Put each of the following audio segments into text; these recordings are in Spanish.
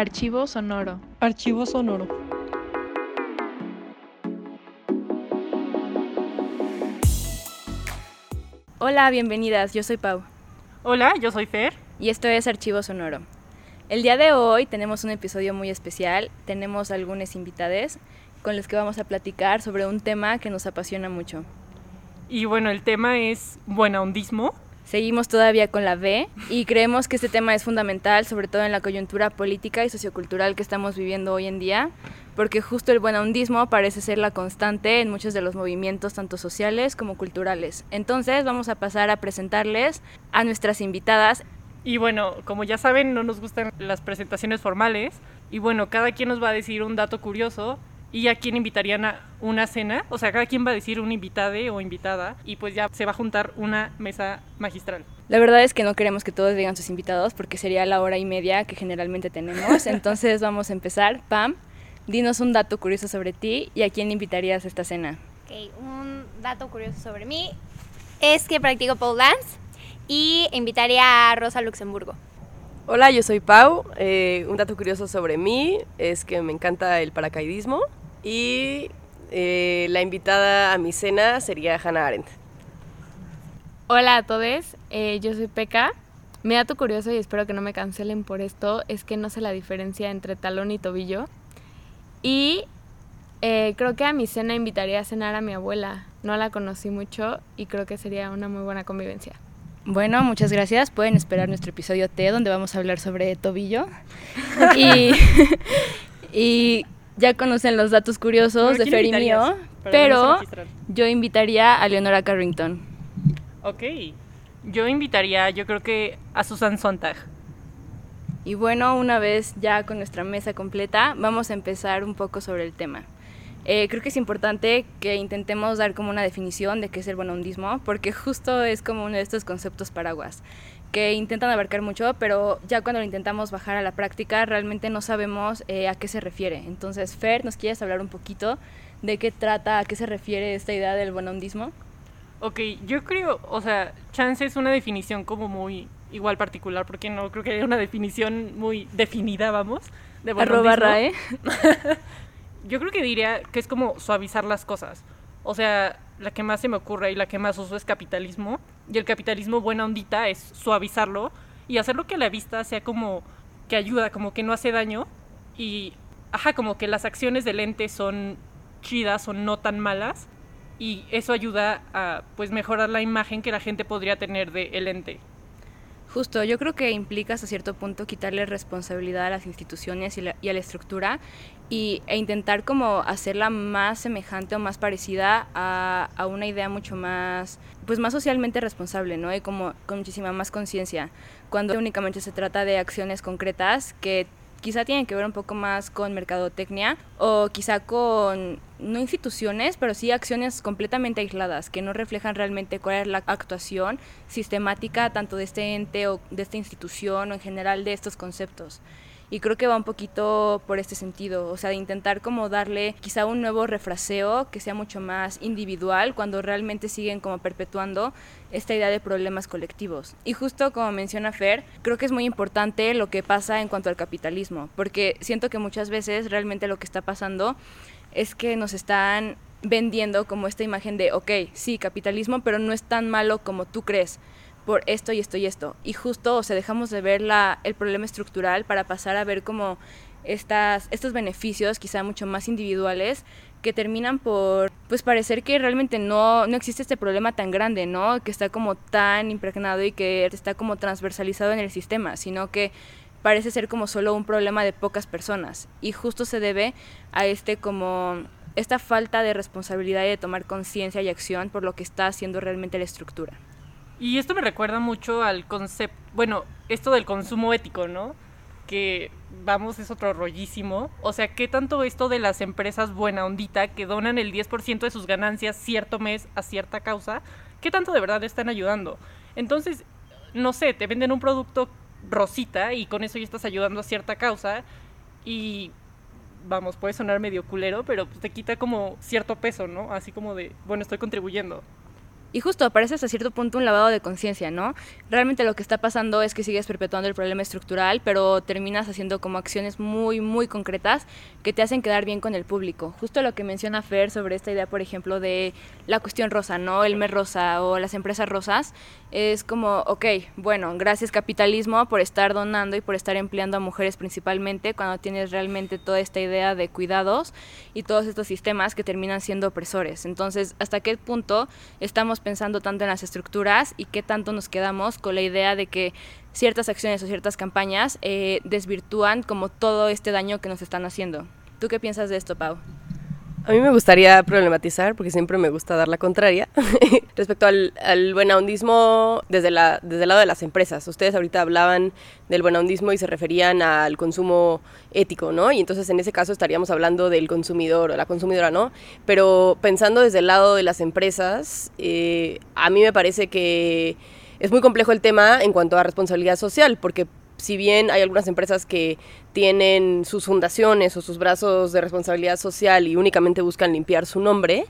Archivo sonoro. Archivo sonoro. Hola, bienvenidas. Yo soy Pau. Hola, yo soy Fer. Y esto es Archivo Sonoro. El día de hoy tenemos un episodio muy especial. Tenemos algunos invitados con los que vamos a platicar sobre un tema que nos apasiona mucho. Y bueno, el tema es buena ondismo. Seguimos todavía con la B y creemos que este tema es fundamental, sobre todo en la coyuntura política y sociocultural que estamos viviendo hoy en día, porque justo el buenahondismo parece ser la constante en muchos de los movimientos, tanto sociales como culturales. Entonces vamos a pasar a presentarles a nuestras invitadas. Y bueno, como ya saben, no nos gustan las presentaciones formales. Y bueno, cada quien nos va a decir un dato curioso y a quién invitarían a una cena. O sea, cada quien va a decir un invitade o invitada y pues ya se va a juntar una mesa magistral. La verdad es que no queremos que todos digan sus invitados porque sería la hora y media que generalmente tenemos. Entonces vamos a empezar. Pam, dinos un dato curioso sobre ti y a quién invitarías a esta cena. Ok, un dato curioso sobre mí es que practico pole dance y invitaría a Rosa Luxemburgo. Hola, yo soy Pau. Eh, un dato curioso sobre mí es que me encanta el paracaidismo y eh, la invitada a mi cena sería Hannah Arendt. Hola a todos, eh, yo soy Peca. Mi dato curioso, y espero que no me cancelen por esto, es que no sé la diferencia entre talón y tobillo. Y eh, creo que a mi cena invitaría a cenar a mi abuela. No la conocí mucho y creo que sería una muy buena convivencia. Bueno, muchas gracias. Pueden esperar nuestro episodio T donde vamos a hablar sobre tobillo. y, y ya conocen los datos curiosos de ¿quién Fer y mío, pero yo invitaría a Leonora Carrington. Ok. Yo invitaría, yo creo que a Susan Sontag. Y bueno, una vez ya con nuestra mesa completa, vamos a empezar un poco sobre el tema. Eh, creo que es importante que intentemos dar como una definición de qué es el buenahondismo, porque justo es como uno de estos conceptos paraguas que intentan abarcar mucho, pero ya cuando lo intentamos bajar a la práctica realmente no sabemos eh, a qué se refiere. Entonces, Fer, ¿nos quieres hablar un poquito de qué trata, a qué se refiere esta idea del buenahondismo? Ok, yo creo, o sea, chance es una definición como muy igual particular, porque no creo que haya una definición muy definida, vamos, de Arroba buenondismo. RAE. Yo creo que diría que es como suavizar las cosas. O sea, la que más se me ocurre y la que más uso es capitalismo. Y el capitalismo buena ondita es suavizarlo y hacerlo que la vista sea como que ayuda, como que no hace daño. Y, ajá, como que las acciones del ente son chidas o no tan malas. Y eso ayuda a, pues, mejorar la imagen que la gente podría tener del el ente. Justo, yo creo que implica hasta cierto punto quitarle responsabilidad a las instituciones y, la- y a la estructura y, e intentar como hacerla más semejante o más parecida a, a una idea mucho más, pues más socialmente responsable, ¿no? Y como con muchísima más conciencia, cuando únicamente se trata de acciones concretas que quizá tienen que ver un poco más con mercadotecnia o quizá con no instituciones, pero sí acciones completamente aisladas que no reflejan realmente cuál es la actuación sistemática tanto de este ente o de esta institución o en general de estos conceptos. Y creo que va un poquito por este sentido, o sea, de intentar como darle quizá un nuevo refraseo que sea mucho más individual cuando realmente siguen como perpetuando esta idea de problemas colectivos. Y justo como menciona Fer, creo que es muy importante lo que pasa en cuanto al capitalismo, porque siento que muchas veces realmente lo que está pasando es que nos están vendiendo como esta imagen de, ok, sí, capitalismo, pero no es tan malo como tú crees por esto y esto y esto. Y justo, o sea, dejamos de ver el problema estructural para pasar a ver como estos beneficios quizá mucho más individuales que terminan por pues parecer que realmente no, no existe este problema tan grande, ¿no? Que está como tan impregnado y que está como transversalizado en el sistema, sino que parece ser como solo un problema de pocas personas. Y justo se debe a este como esta falta de responsabilidad y de tomar conciencia y acción por lo que está haciendo realmente la estructura. Y esto me recuerda mucho al concepto, bueno, esto del consumo ético, ¿no? Que, vamos, es otro rollísimo. O sea, ¿qué tanto esto de las empresas buena ondita que donan el 10% de sus ganancias cierto mes a cierta causa, qué tanto de verdad están ayudando? Entonces, no sé, te venden un producto rosita y con eso ya estás ayudando a cierta causa y vamos, puede sonar medio culero, pero pues te quita como cierto peso, ¿no? Así como de, bueno, estoy contribuyendo. Y justo parece hasta cierto punto un lavado de conciencia, ¿no? Realmente lo que está pasando es que sigues perpetuando el problema estructural, pero terminas haciendo como acciones muy, muy concretas que te hacen quedar bien con el público. Justo lo que menciona Fer sobre esta idea, por ejemplo, de la cuestión rosa, ¿no? El mes rosa o las empresas rosas, es como, ok, bueno, gracias capitalismo por estar donando y por estar empleando a mujeres principalmente cuando tienes realmente toda esta idea de cuidados y todos estos sistemas que terminan siendo opresores. Entonces, ¿hasta qué punto estamos pensando tanto en las estructuras y qué tanto nos quedamos con la idea de que ciertas acciones o ciertas campañas eh, desvirtúan como todo este daño que nos están haciendo. ¿Tú qué piensas de esto, Pau? A mí me gustaría problematizar, porque siempre me gusta dar la contraria, respecto al, al buenahondismo desde, la, desde el lado de las empresas. Ustedes ahorita hablaban del buenahondismo y se referían al consumo ético, ¿no? Y entonces en ese caso estaríamos hablando del consumidor o la consumidora, ¿no? Pero pensando desde el lado de las empresas, eh, a mí me parece que es muy complejo el tema en cuanto a responsabilidad social, porque si bien hay algunas empresas que tienen sus fundaciones o sus brazos de responsabilidad social y únicamente buscan limpiar su nombre,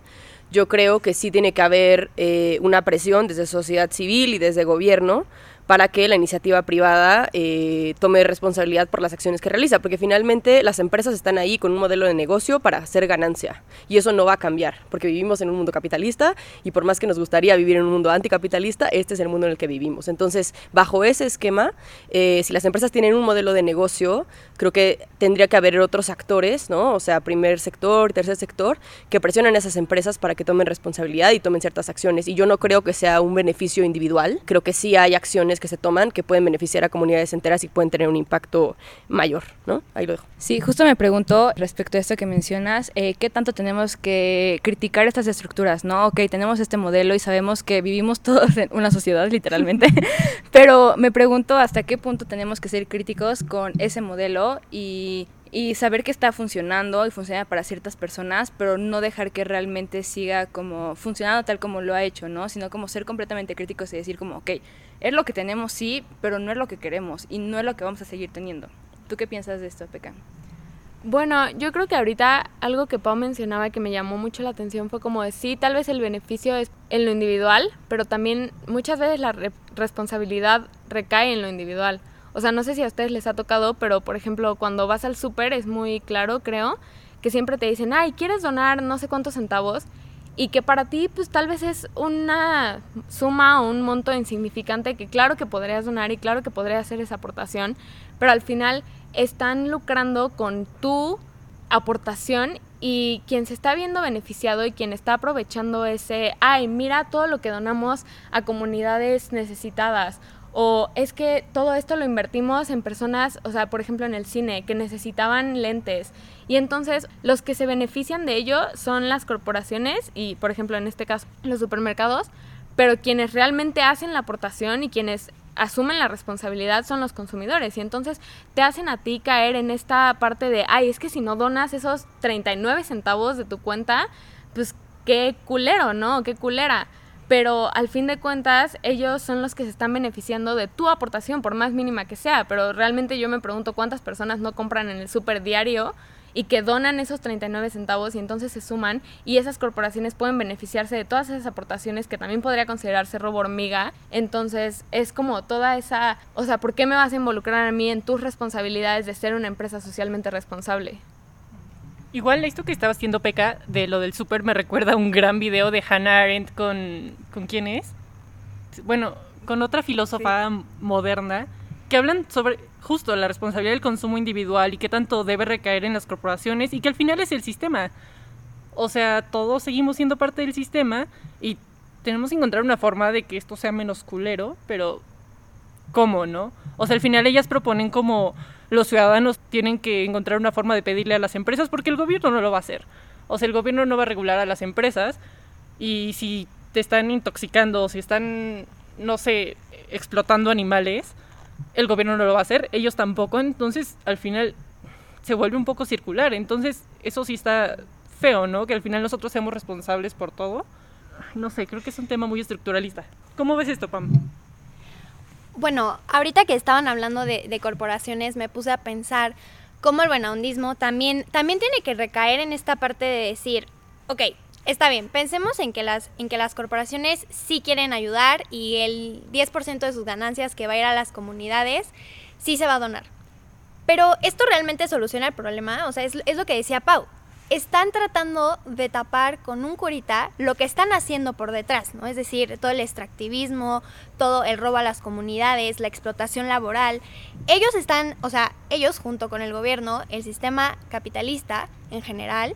yo creo que sí tiene que haber eh, una presión desde sociedad civil y desde gobierno para que la iniciativa privada eh, tome responsabilidad por las acciones que realiza, porque finalmente las empresas están ahí con un modelo de negocio para hacer ganancia y eso no va a cambiar, porque vivimos en un mundo capitalista y por más que nos gustaría vivir en un mundo anticapitalista, este es el mundo en el que vivimos. Entonces, bajo ese esquema, eh, si las empresas tienen un modelo de negocio, creo que tendría que haber otros actores, ¿no? O sea, primer sector, tercer sector, que presionen a esas empresas para que tomen responsabilidad y tomen ciertas acciones. Y yo no creo que sea un beneficio individual, creo que sí hay acciones que se toman que pueden beneficiar a comunidades enteras y pueden tener un impacto mayor, ¿no? Ahí lo dejo. Sí, justo me pregunto respecto a esto que mencionas, eh, ¿qué tanto tenemos que criticar estas estructuras, no? Ok, tenemos este modelo y sabemos que vivimos todos en una sociedad, literalmente, pero me pregunto hasta qué punto tenemos que ser críticos con ese modelo y y saber que está funcionando y funciona para ciertas personas, pero no dejar que realmente siga como funcionando tal como lo ha hecho, ¿no? Sino como ser completamente críticos y decir como, ok, es lo que tenemos, sí, pero no es lo que queremos y no es lo que vamos a seguir teniendo. ¿Tú qué piensas de esto, Peca? Bueno, yo creo que ahorita algo que Pau mencionaba que me llamó mucho la atención fue como de sí, tal vez el beneficio es en lo individual, pero también muchas veces la responsabilidad recae en lo individual. O sea, no sé si a ustedes les ha tocado, pero por ejemplo, cuando vas al súper es muy claro, creo, que siempre te dicen, ay, ¿quieres donar no sé cuántos centavos? Y que para ti, pues tal vez es una suma o un monto insignificante que claro que podrías donar y claro que podrías hacer esa aportación, pero al final están lucrando con tu aportación y quien se está viendo beneficiado y quien está aprovechando ese, ay, mira todo lo que donamos a comunidades necesitadas o es que todo esto lo invertimos en personas, o sea, por ejemplo en el cine, que necesitaban lentes. Y entonces los que se benefician de ello son las corporaciones y, por ejemplo, en este caso, los supermercados, pero quienes realmente hacen la aportación y quienes asumen la responsabilidad son los consumidores. Y entonces te hacen a ti caer en esta parte de, ay, es que si no donas esos 39 centavos de tu cuenta, pues qué culero, ¿no? Qué culera pero al fin de cuentas ellos son los que se están beneficiando de tu aportación, por más mínima que sea, pero realmente yo me pregunto cuántas personas no compran en el super diario y que donan esos 39 centavos y entonces se suman y esas corporaciones pueden beneficiarse de todas esas aportaciones que también podría considerarse robo hormiga. Entonces es como toda esa, o sea, ¿por qué me vas a involucrar a mí en tus responsabilidades de ser una empresa socialmente responsable? Igual esto que estaba haciendo Peca de lo del súper me recuerda a un gran video de Hannah Arendt con... ¿Con quién es? Bueno, con otra filósofa moderna que hablan sobre justo la responsabilidad del consumo individual y qué tanto debe recaer en las corporaciones y que al final es el sistema. O sea, todos seguimos siendo parte del sistema y tenemos que encontrar una forma de que esto sea menos culero, pero ¿cómo, no? O sea, al final ellas proponen como los ciudadanos tienen que encontrar una forma de pedirle a las empresas porque el gobierno no lo va a hacer. O sea, el gobierno no va a regular a las empresas y si te están intoxicando si están, no sé, explotando animales, el gobierno no lo va a hacer, ellos tampoco, entonces al final se vuelve un poco circular. Entonces eso sí está feo, ¿no? Que al final nosotros seamos responsables por todo. No sé, creo que es un tema muy estructuralista. ¿Cómo ves esto, Pam? Bueno, ahorita que estaban hablando de, corporaciones, me puse a pensar cómo el buenahondismo también, también tiene que recaer en esta parte de decir, ok, está bien, pensemos en que las, en que las corporaciones sí quieren ayudar y el 10% de sus ganancias que va a ir a las comunidades sí se va a donar. Pero esto realmente soluciona el problema, o sea, es, es lo que decía Pau. Están tratando de tapar con un curita lo que están haciendo por detrás, ¿no? Es decir, todo el extractivismo, todo el robo a las comunidades, la explotación laboral. Ellos están, o sea, ellos junto con el gobierno, el sistema capitalista en general,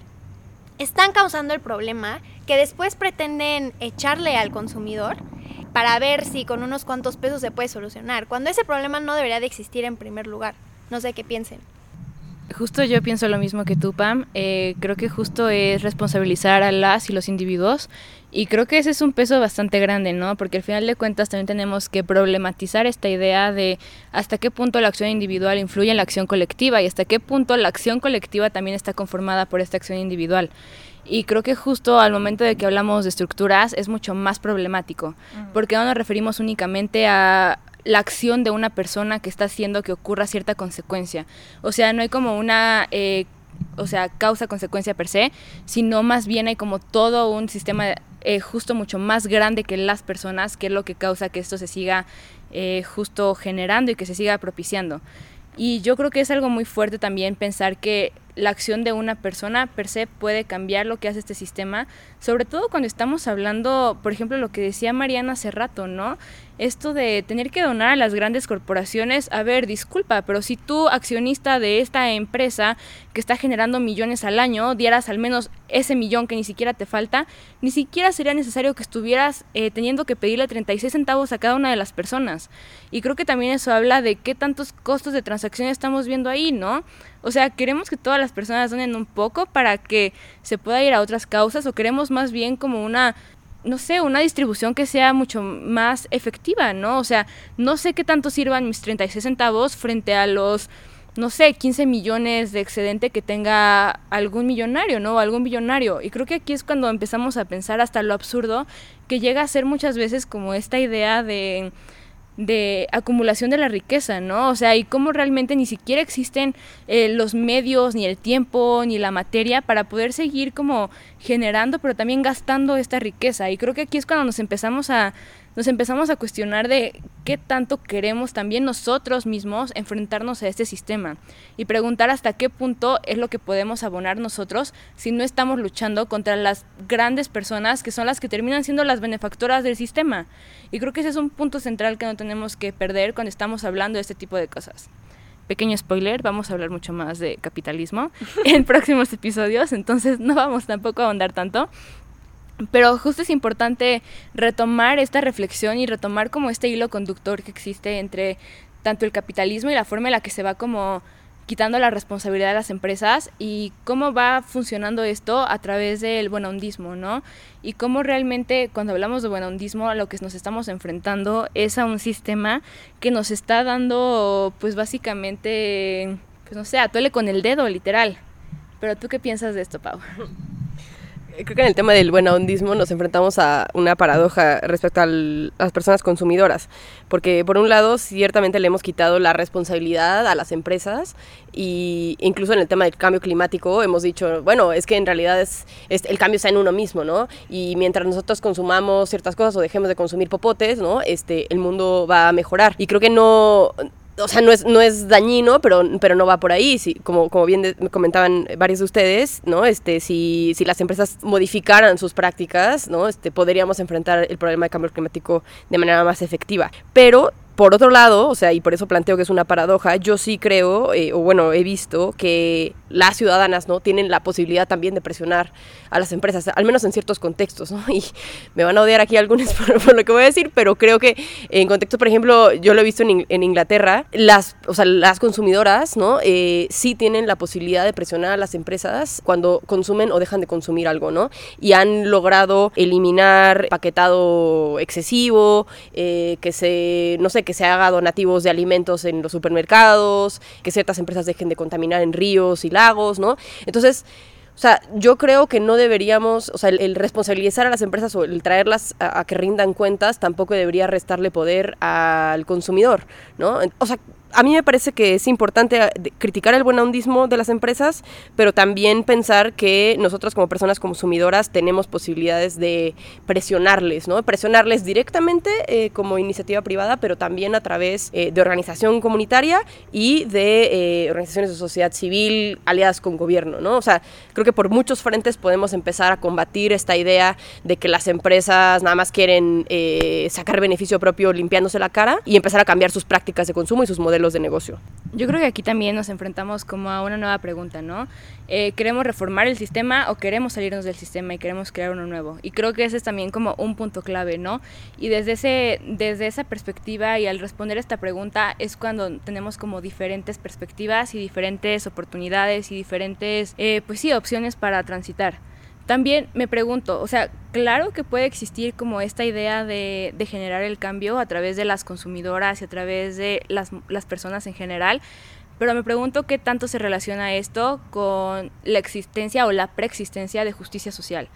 están causando el problema que después pretenden echarle al consumidor para ver si con unos cuantos pesos se puede solucionar, cuando ese problema no debería de existir en primer lugar. No sé qué piensen. Justo yo pienso lo mismo que tú, Pam. Eh, creo que justo es responsabilizar a las y los individuos y creo que ese es un peso bastante grande, ¿no? Porque al final de cuentas también tenemos que problematizar esta idea de hasta qué punto la acción individual influye en la acción colectiva y hasta qué punto la acción colectiva también está conformada por esta acción individual. Y creo que justo al momento de que hablamos de estructuras es mucho más problemático, porque no nos referimos únicamente a la acción de una persona que está haciendo que ocurra cierta consecuencia. O sea, no hay como una, eh, o sea, causa-consecuencia per se, sino más bien hay como todo un sistema eh, justo mucho más grande que las personas, que es lo que causa que esto se siga eh, justo generando y que se siga propiciando. Y yo creo que es algo muy fuerte también pensar que la acción de una persona per se puede cambiar lo que hace este sistema, sobre todo cuando estamos hablando, por ejemplo, lo que decía Mariana hace rato, ¿no? Esto de tener que donar a las grandes corporaciones, a ver, disculpa, pero si tú, accionista de esta empresa que está generando millones al año, dieras al menos ese millón que ni siquiera te falta, ni siquiera sería necesario que estuvieras eh, teniendo que pedirle 36 centavos a cada una de las personas. Y creo que también eso habla de qué tantos costos de transacción estamos viendo ahí, ¿no? O sea, queremos que todas las personas donen un poco para que se pueda ir a otras causas o queremos más bien como una no sé, una distribución que sea mucho más efectiva, ¿no? O sea, no sé qué tanto sirvan mis 36 centavos frente a los, no sé, 15 millones de excedente que tenga algún millonario, ¿no? O algún millonario. Y creo que aquí es cuando empezamos a pensar hasta lo absurdo que llega a ser muchas veces como esta idea de de acumulación de la riqueza, ¿no? O sea, y cómo realmente ni siquiera existen eh, los medios, ni el tiempo, ni la materia para poder seguir como generando, pero también gastando esta riqueza. Y creo que aquí es cuando nos empezamos a nos empezamos a cuestionar de qué tanto queremos también nosotros mismos enfrentarnos a este sistema y preguntar hasta qué punto es lo que podemos abonar nosotros si no estamos luchando contra las grandes personas que son las que terminan siendo las benefactoras del sistema. Y creo que ese es un punto central que no tenemos que perder cuando estamos hablando de este tipo de cosas. Pequeño spoiler, vamos a hablar mucho más de capitalismo en próximos episodios, entonces no vamos tampoco a ahondar tanto, pero justo es importante retomar esta reflexión y retomar como este hilo conductor que existe entre tanto el capitalismo y la forma en la que se va como quitando la responsabilidad de las empresas y cómo va funcionando esto a través del buenahondismo, ¿no? Y cómo realmente cuando hablamos de buenahondismo a lo que nos estamos enfrentando es a un sistema que nos está dando pues básicamente, pues no sé, atuele con el dedo, literal. Pero tú qué piensas de esto, Pau? creo que en el tema del buen ahondismo nos enfrentamos a una paradoja respecto a las personas consumidoras, porque por un lado ciertamente le hemos quitado la responsabilidad a las empresas y incluso en el tema del cambio climático hemos dicho, bueno, es que en realidad es, el cambio está en uno mismo, ¿no? Y mientras nosotros consumamos ciertas cosas o dejemos de consumir popotes, ¿no? Este, el mundo va a mejorar. Y creo que no o sea, no es, no es dañino, pero, pero no va por ahí. Si, como, como bien comentaban varios de ustedes, ¿no? Este, si, si las empresas modificaran sus prácticas, ¿no? Este, podríamos enfrentar el problema de cambio climático de manera más efectiva. Pero por otro lado, o sea, y por eso planteo que es una paradoja, yo sí creo, eh, o bueno, he visto que las ciudadanas, ¿no? Tienen la posibilidad también de presionar a las empresas, al menos en ciertos contextos, ¿no? Y me van a odiar aquí algunos por, lo que voy a decir, pero creo que en contexto, por ejemplo, yo lo he visto en, Inglaterra, las, o sea, las consumidoras, ¿no? Eh, sí tienen la posibilidad de presionar a las empresas cuando consumen o dejan de consumir algo, ¿no? Y han logrado eliminar paquetado excesivo, eh, que se, no sé, que se haga donativos de alimentos en los supermercados, que ciertas empresas dejen de contaminar en ríos y lagos, ¿no? Entonces, o sea, yo creo que no deberíamos, o sea, el, responsabilizar a las empresas o el traerlas a, que rindan cuentas tampoco debería restarle poder al consumidor, ¿no? O sea, a mí me parece que es importante eh, criticar el buen ondismo de las empresas, pero también pensar que nosotros como personas consumidoras tenemos posibilidades de presionarles, ¿no? Presionarles directamente eh, como iniciativa privada, pero también a través eh, de organización comunitaria y de organizaciones de sociedad civil aliadas con gobierno, ¿no? O sea, creo que por muchos frentes podemos empezar a combatir esta idea de que las empresas nada más quieren sacar beneficio propio limpiándose la cara y empezar a cambiar sus prácticas de consumo y sus modelos de negocio. Yo creo que aquí también nos enfrentamos como a una nueva pregunta, ¿no? Eh, ¿Queremos reformar el sistema o queremos salirnos del sistema y queremos crear uno nuevo? Y creo que ese es también como un punto clave, ¿no? Y desde, ese, desde esa perspectiva y al responder esta pregunta es cuando tenemos como diferentes perspectivas y diferentes oportunidades y diferentes, eh, pues sí, opciones para transitar. También me pregunto, o sea, claro que puede existir como esta idea de, generar el cambio a través de las consumidoras y a través de las, las personas en general, pero me pregunto qué tanto se relaciona esto con la existencia o la preexistencia de justicia social.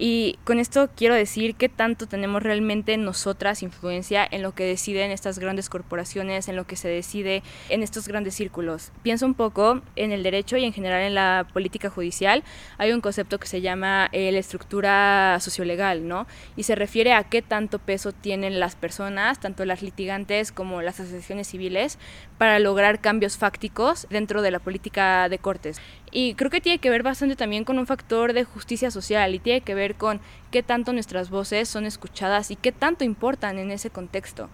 Y con esto quiero decir qué tanto tenemos realmente nosotras influencia en lo que deciden estas grandes corporaciones, en lo que se decide en estos grandes círculos. Pienso un poco en el derecho y en general en la política judicial. Hay un concepto que se llama eh, la estructura sociolegal, ¿no? Y se refiere a qué tanto peso tienen las personas, tanto las litigantes como las asociaciones civiles, para lograr cambios fácticos dentro de la política de cortes. Y creo que tiene que ver bastante también con un factor de justicia social y tiene que ver con qué tanto nuestras voces son escuchadas y qué tanto importan en ese contexto.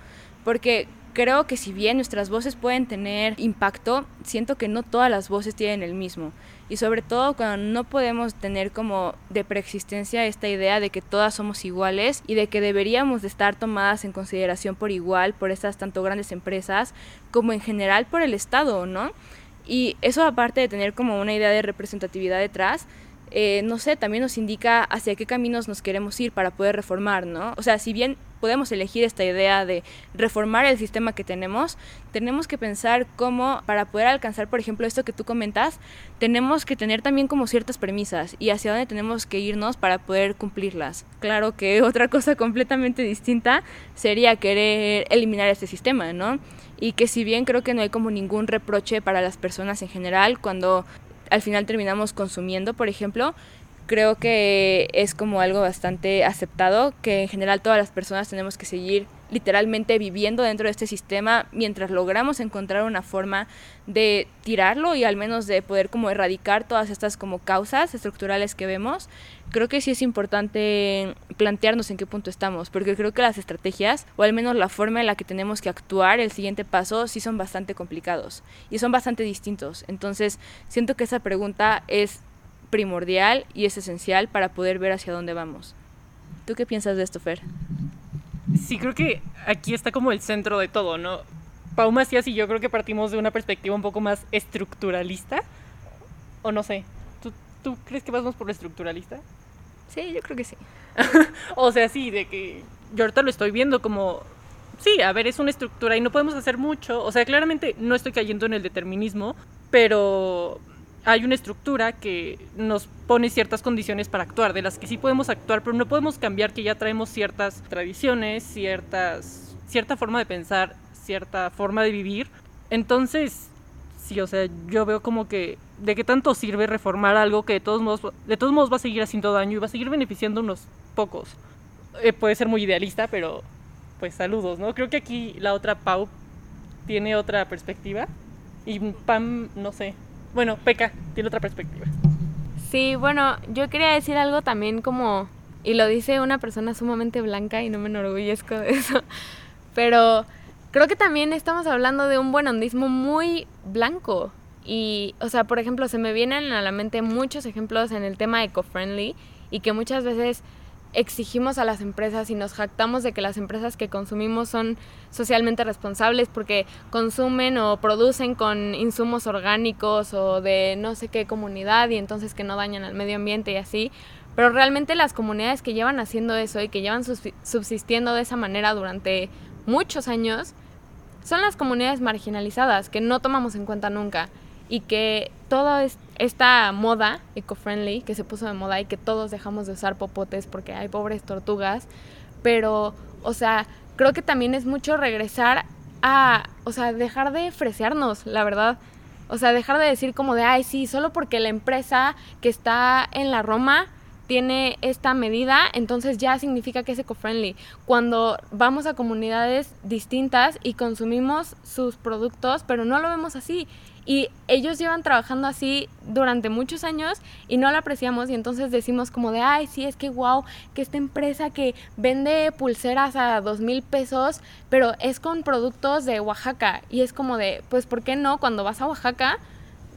Porque creo que si bien nuestras voces pueden tener impacto, siento que no todas las voces tienen el mismo. Y sobre todo cuando no podemos tener como de preexistencia esta idea de que todas somos iguales y de que deberíamos de estar tomadas en consideración por igual por estas tanto grandes empresas como en general por el Estado, ¿no? Y eso aparte de tener como una idea de representatividad detrás, eh, no sé, también nos indica hacia qué caminos nos queremos ir para poder reformar, ¿no? O sea, si bien podemos elegir esta idea de reformar el sistema que tenemos, tenemos que pensar cómo, para poder alcanzar, por ejemplo, esto que tú comentas, tenemos que tener también como ciertas premisas y hacia dónde tenemos que irnos para poder cumplirlas. Claro que otra cosa completamente distinta sería querer eliminar este sistema, ¿no? Y que si bien creo que no hay como ningún reproche para las personas en general cuando al final terminamos consumiendo, por ejemplo, creo que es como algo bastante aceptado, que en general todas las personas tenemos que seguir literalmente viviendo dentro de este sistema mientras logramos encontrar una forma de tirarlo y al menos de poder como erradicar todas estas como causas estructurales que vemos, creo que sí es importante plantearnos en qué punto estamos, porque creo que las estrategias, o al menos la forma en la que tenemos que actuar, el siguiente paso, sí son bastante complicados y son bastante distintos. Entonces, siento que esa pregunta es primordial y es esencial para poder ver hacia dónde vamos. ¿Tú qué piensas de esto, Fer? Sí, creo que aquí está como el centro de todo, ¿no? Pau Macías y yo creo que partimos de una perspectiva un poco más estructuralista. O no sé, ¿tú, tú crees que vamos por lo estructuralista? Sí, yo creo que sí. o sea, sí, de que yo ahorita lo estoy viendo como sí, a ver, es una estructura y no podemos hacer mucho. O sea, claramente no estoy cayendo en el determinismo, pero hay una estructura que nos pone ciertas condiciones para actuar, de las que sí podemos actuar, pero no podemos cambiar que ya traemos ciertas tradiciones, ciertas, cierta forma de pensar, cierta forma de vivir. Entonces, sí, o sea, yo veo como que de qué tanto sirve reformar algo que de todos modos, de todos modos va a seguir haciendo daño y va a seguir beneficiando unos pocos. Eh, puede ser muy idealista, pero pues saludos, ¿no? Creo que aquí la otra Pau tiene otra perspectiva y Pam, no sé, bueno, Peca tiene otra perspectiva. Sí, bueno, yo quería decir algo también como, y lo dice una persona sumamente blanca y no me enorgullezco de eso, pero creo que también estamos hablando de un buenondismo muy blanco. Y, o sea, por ejemplo, se me vienen a la mente muchos ejemplos en el tema eco-friendly y que muchas veces exigimos a las empresas y nos jactamos de que las empresas que consumimos son socialmente responsables porque consumen o producen con insumos orgánicos o de no sé qué comunidad y entonces que no dañan al medio ambiente y así. Pero realmente las comunidades que llevan haciendo eso y que llevan subsistiendo de esa manera durante muchos años son las comunidades marginalizadas que no tomamos en cuenta nunca y que toda esta moda eco-friendly que se puso de moda y que todos dejamos de usar popotes porque hay pobres tortugas, pero, o sea, creo que también es mucho regresar a, o sea, dejar de fresearnos, la verdad. O sea, dejar de decir como de, ay, sí, solo porque la empresa que está en la Roma tiene esta medida, entonces ya significa que es eco-friendly. Cuando vamos a comunidades distintas y consumimos sus productos, pero no lo vemos así. Y ellos llevan trabajando así durante muchos años y no lo apreciamos y entonces decimos como de, ay, sí, es que wow, que esta empresa que vende pulseras a dos mil pesos, pero es con productos de Oaxaca. Y es como de, pues, ¿por qué no? Cuando vas a Oaxaca,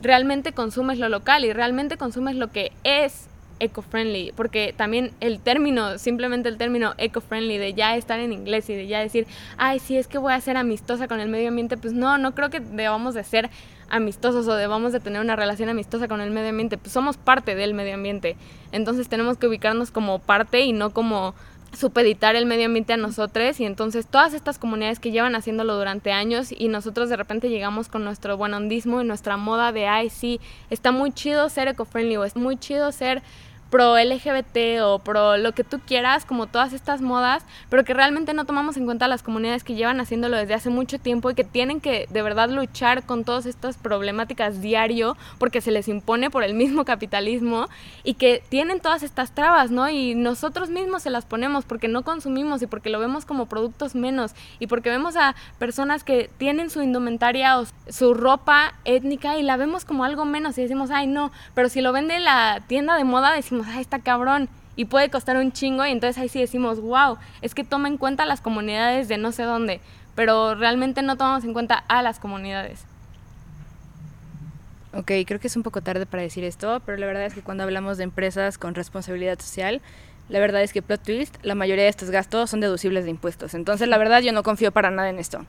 realmente consumes lo local y realmente consumes lo que es eco-friendly, porque también el término, simplemente el término eco-friendly, de ya estar en inglés y de ya decir, ay, sí, es que voy a ser amistosa con el medio ambiente, pues no, no creo que debamos de ser amistosos o debamos de tener una relación amistosa con el medio ambiente, pues somos parte del medio ambiente, entonces tenemos que ubicarnos como parte y no como supeditar el medio ambiente a nosotros. Y entonces todas estas comunidades que llevan haciéndolo durante años y nosotros de repente llegamos con nuestro buen buenondismo y nuestra moda de ay sí, está muy chido ser eco-friendly o es muy chido ser pro LGBT o pro lo que tú quieras, como todas estas modas, pero que realmente no tomamos en cuenta las comunidades que llevan haciéndolo desde hace mucho tiempo y que tienen que de verdad luchar con todas estas problemáticas diario porque se les impone por el mismo capitalismo y que tienen todas estas trabas, ¿no? Y nosotros mismos se las ponemos porque no consumimos y porque lo vemos como productos menos y porque vemos a personas que tienen su indumentaria o su ropa étnica y la vemos como algo menos y decimos, ay no, pero si lo vende la tienda de moda decimos, decimos, está cabrón, y puede costar un chingo, y entonces ahí sí decimos, wow, es que toma en cuenta las comunidades de no sé dónde, pero realmente no tomamos en cuenta a las comunidades. Ok, creo que es un poco tarde para decir esto, pero la verdad es que cuando hablamos de empresas con responsabilidad social, la verdad es que plot twist, la mayoría de estos gastos son deducibles de impuestos. Entonces, la verdad, yo no confío para nada en esto.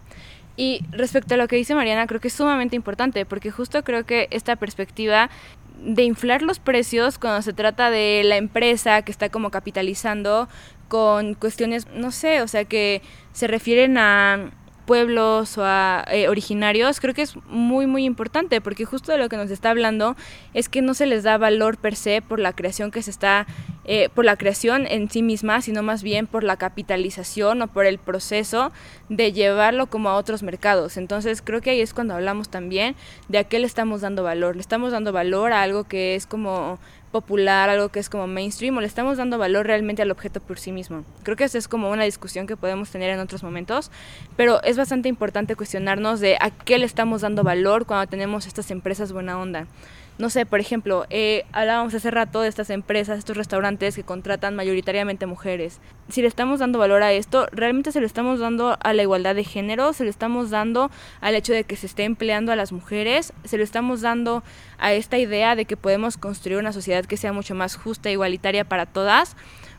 Y respecto a lo que dice Mariana, creo que es sumamente importante, porque justo creo que esta perspectiva de inflar los precios cuando se trata de la empresa que está como capitalizando con cuestiones, no sé, o sea, que se refieren a pueblos o a eh, originarios, creo que es muy muy importante porque justo de lo que nos está hablando es que no se les da valor per se por la creación que se está, eh, por la creación en sí misma, sino más bien por la capitalización o por el proceso de llevarlo como a otros mercados. Entonces creo que ahí es cuando hablamos también de a qué le estamos dando valor. Le estamos dando valor a algo que es como popular, algo que es como mainstream, o le estamos dando valor realmente al objeto por sí mismo. Creo que esa es como una discusión que podemos tener en otros momentos, pero es bastante importante cuestionarnos de a qué le estamos dando valor cuando tenemos estas empresas buena onda no sé, por ejemplo, eh, hablábamos hace rato de estas empresas, estos restaurantes que contratan mayoritariamente mujeres. Si le estamos dando valor a esto, realmente se le estamos dando a la igualdad de género, se le estamos dando al hecho de que se esté empleando a las mujeres, se le estamos dando a esta idea de que podemos construir una sociedad que sea mucho más justa e igualitaria para todas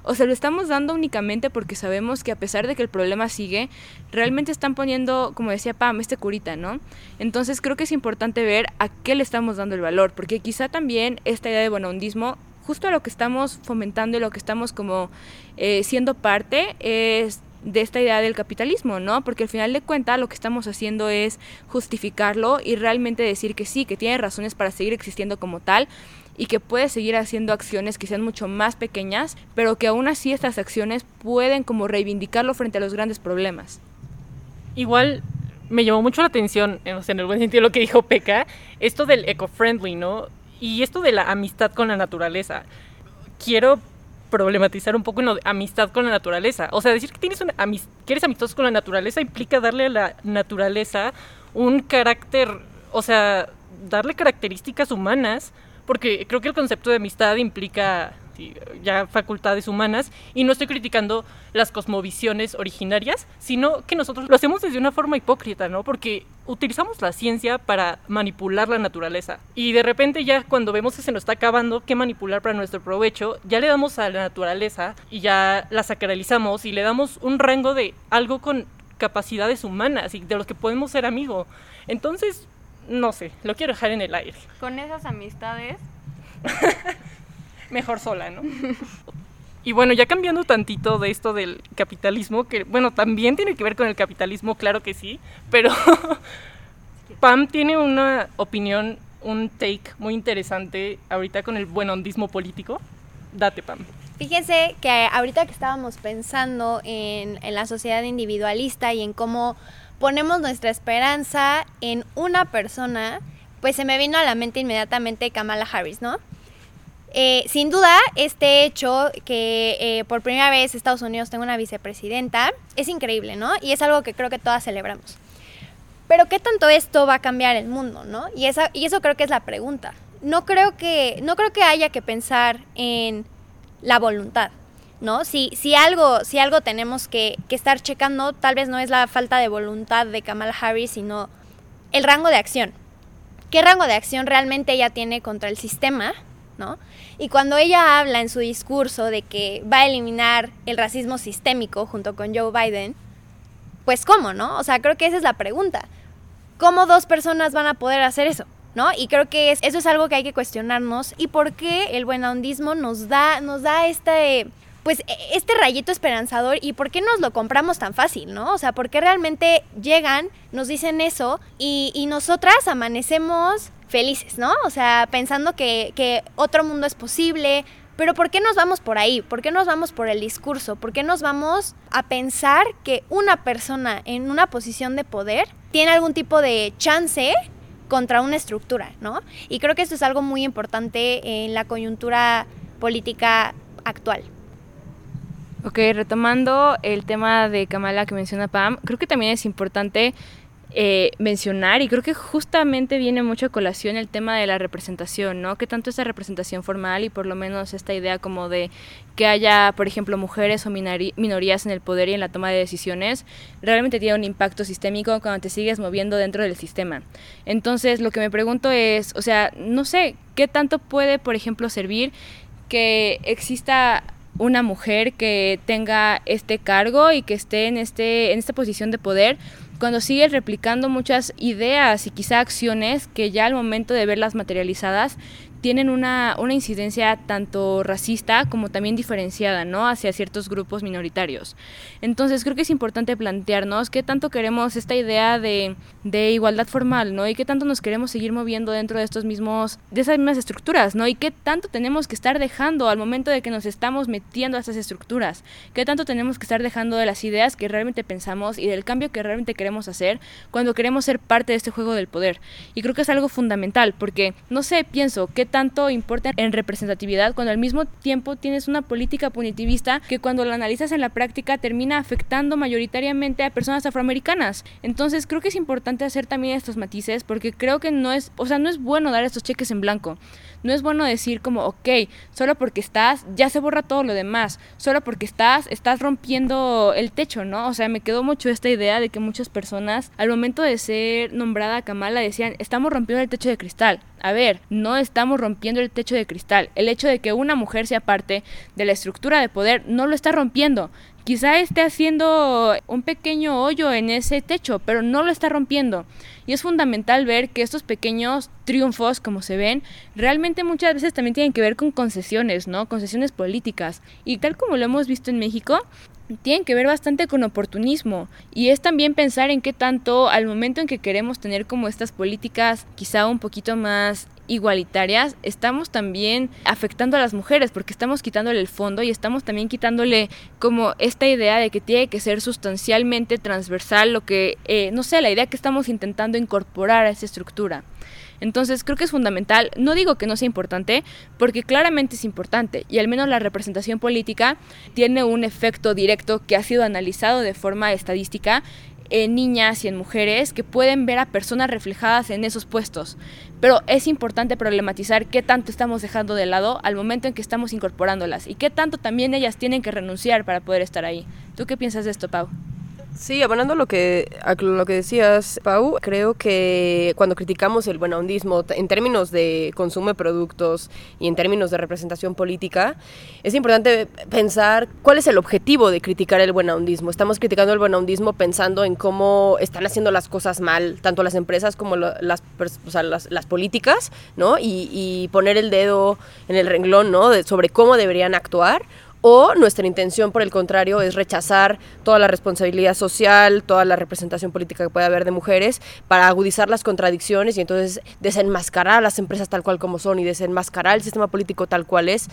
o se lo estamos dando únicamente porque sabemos que a pesar de que el problema sigue, realmente están poniendo, como decía Pam, este curita, ¿no? Entonces creo que es importante ver a qué le estamos dando el valor, porque quizá también esta idea de buenondismo, justo a lo que estamos fomentando y lo que estamos como eh, siendo parte es de esta idea del capitalismo, ¿no? Porque al final de cuentas lo que estamos haciendo es justificarlo y realmente decir que sí, que tiene razones para seguir existiendo como tal, y que puede seguir haciendo acciones que sean mucho más pequeñas, pero que aún así estas acciones pueden como reivindicarlo frente a los grandes problemas. Igual me llamó mucho la atención, en el buen sentido lo que dijo Peca, esto del eco-friendly, ¿no? Y esto de la amistad con la naturaleza. Quiero problematizar un poco en lo de amistad con la naturaleza. O sea, decir que, tienes una que eres amistoso con la naturaleza implica darle a la naturaleza un carácter, o sea, darle características humanas porque creo que el concepto de amistad implica ya facultades humanas y no estoy criticando las cosmovisiones originarias, sino que nosotros lo hacemos desde una forma hipócrita, ¿no? Porque utilizamos la ciencia para manipular la naturaleza y de repente ya cuando vemos que se nos está acabando qué manipular para nuestro provecho, ya le damos a la naturaleza y ya la sacralizamos y le damos un rango de algo con capacidades humanas y de los que podemos ser amigos. Entonces, no sé, lo quiero dejar en el aire. Con esas amistades. Mejor sola, ¿no? Y bueno, ya cambiando tantito de esto del capitalismo, que bueno, también tiene que ver con el capitalismo, claro que sí, pero Pam tiene una opinión, un take muy interesante ahorita con el buenondismo político. Date, Pam. Fíjense que ahorita que estábamos pensando en, en la sociedad individualista y en cómo ponemos nuestra esperanza en una persona, pues se me vino a la mente inmediatamente Kamala Harris, ¿no? Eh, sin duda, este hecho que eh, por primera vez Estados Unidos tenga una vicepresidenta es increíble, ¿no? Y es algo que creo que todas celebramos. Pero ¿qué tanto esto va a cambiar el mundo, no? Y, esa, y eso creo que es la pregunta. No creo que, no creo que haya que pensar en la voluntad, ¿no? Si, si, algo, si algo tenemos que, que estar checando, tal vez no es la falta de voluntad de Kamala Harris, sino el rango de acción. ¿Qué rango de acción realmente ella tiene contra el sistema? ¿no? Y cuando ella habla en su discurso de que va a eliminar el racismo sistémico junto con Joe Biden, pues ¿cómo, no? O sea, creo que esa es la pregunta. ¿Cómo dos personas van a poder hacer eso? ¿No? Y creo que eso es algo que hay que cuestionarnos y por qué el buenahondismo nos da, nos da este, pues, e, este rayito esperanzador y por qué nos lo compramos tan fácil, ¿no? O sea, por qué realmente llegan, nos dicen eso y, nosotras amanecemos felices, ¿no? O sea, pensando que, que otro mundo es posible, pero ¿por qué nos vamos por ahí? ¿Por qué nos vamos por el discurso? ¿Por qué nos vamos a pensar que una persona en una posición de poder tiene algún tipo de chance contra una estructura, ¿no? Y creo que esto es algo muy importante en la coyuntura política actual. Ok, retomando el tema de Kamala que menciona Pam, creo que también es importante eh, mencionar y creo que justamente viene mucho a colación el tema de la representación, ¿no? Que tanto esa representación formal y por lo menos esta idea como de que haya, por ejemplo, mujeres o minorías en el poder y en la toma de decisiones, realmente tiene un impacto sistémico cuando te sigues moviendo dentro del sistema. Entonces, lo que me pregunto es, o sea, no sé, ¿qué tanto puede, por ejemplo, servir que exista una mujer que tenga este cargo y que esté en, este, en esta posición de poder cuando sigues replicando muchas ideas y quizá acciones que ya al momento de verlas materializadas tienen una, una incidencia tanto racista como también diferenciada, ¿no? Hacia ciertos grupos minoritarios. Entonces creo que es importante plantearnos qué tanto queremos esta idea de, de igualdad formal, ¿no? Y qué tanto nos queremos seguir moviendo dentro de estos mismos, de esas mismas estructuras, ¿no? Y qué tanto tenemos que estar dejando al momento de que nos estamos metiendo a estas estructuras, qué tanto tenemos que estar dejando de las ideas que realmente pensamos y del cambio que realmente queremos hacer cuando queremos ser parte de este juego del poder. Y creo que es algo fundamental, porque, no sé, pienso, qué tanto importa en representatividad cuando al mismo tiempo tienes una política punitivista que cuando la analizas en la práctica termina afectando mayoritariamente a personas afroamericanas. Entonces creo que es importante hacer también estos matices porque creo que no es, o sea, no es bueno dar estos cheques en blanco. No es bueno decir como, ok, solo porque estás, ya se borra todo lo demás. Solo porque estás, estás rompiendo el techo, ¿no? O sea, me quedó mucho esta idea de que muchas personas al momento de ser nombrada Kamala decían, estamos rompiendo el techo de cristal. A ver, no estamos rompiendo el techo de cristal. El hecho de que una mujer sea parte de la estructura de poder no lo está rompiendo. Quizá esté haciendo un pequeño hoyo en ese techo, pero no lo está rompiendo. Y es fundamental ver que estos pequeños triunfos, como se ven, realmente muchas veces también tienen que ver con concesiones, ¿no? Concesiones políticas. Y tal como lo hemos visto en México, tienen que ver bastante con oportunismo y es también pensar en qué tanto al momento en que queremos tener como estas políticas quizá un poquito más igualitarias, estamos también afectando a las mujeres porque estamos quitándole el fondo y estamos también quitándole como esta idea de que tiene que ser sustancialmente transversal lo que, eh, no sé, la idea que estamos intentando incorporar a esa estructura. Entonces creo que es fundamental, no digo que no sea importante, porque claramente es importante y al menos la representación política tiene un efecto directo que ha sido analizado de forma estadística en niñas y en mujeres que pueden ver a personas reflejadas en esos puestos. Pero es importante problematizar qué tanto estamos dejando de lado al momento en que estamos incorporándolas y qué tanto también ellas tienen que renunciar para poder estar ahí. ¿Tú qué piensas de esto, Pau? Sí, abonando lo que, a lo que decías, Pau, creo que cuando criticamos el buenahondismo en términos de consumo de productos y en términos de representación política, es importante pensar cuál es el objetivo de criticar el buenahondismo. Estamos criticando el buenahondismo pensando en cómo están haciendo las cosas mal, tanto las empresas como las, las, políticas, ¿no? Y, y, poner el dedo en el renglón, ¿no? sobre cómo deberían actuar o nuestra intención, por el contrario, es rechazar toda la responsabilidad social, toda la representación política que puede haber de mujeres, para agudizar las contradicciones y entonces desenmascarar a las empresas tal cual como son y desenmascarar el sistema político tal cual es.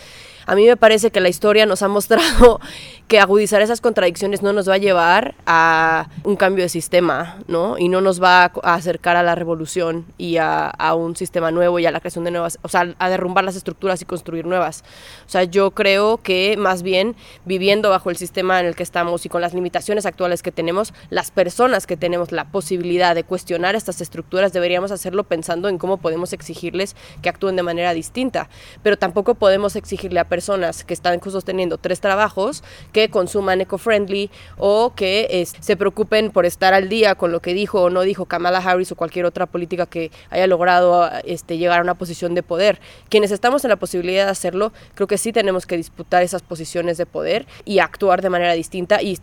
A mí me parece que la historia nos ha mostrado que agudizar esas contradicciones no nos va a llevar a un cambio de sistema, ¿no? Y no nos va a acercar a la revolución y a, a un sistema nuevo y a la creación de nuevas, o sea, a derrumbar las estructuras y construir nuevas. O sea, yo creo que más bien viviendo bajo el sistema en el que estamos y con las limitaciones actuales que tenemos, las personas que tenemos la posibilidad de cuestionar estas estructuras deberíamos hacerlo pensando en cómo podemos exigirles que actúen de manera distinta. Pero tampoco podemos exigirle a personas que están sosteniendo tres trabajos que consuman eco-friendly o que se preocupen por estar al día con lo que dijo o no dijo Kamala Harris o cualquier otra política que haya logrado este, llegar a una posición de poder. Quienes estamos en la posibilidad de hacerlo, creo que sí tenemos que disputar esas posiciones de poder y actuar de manera distinta y,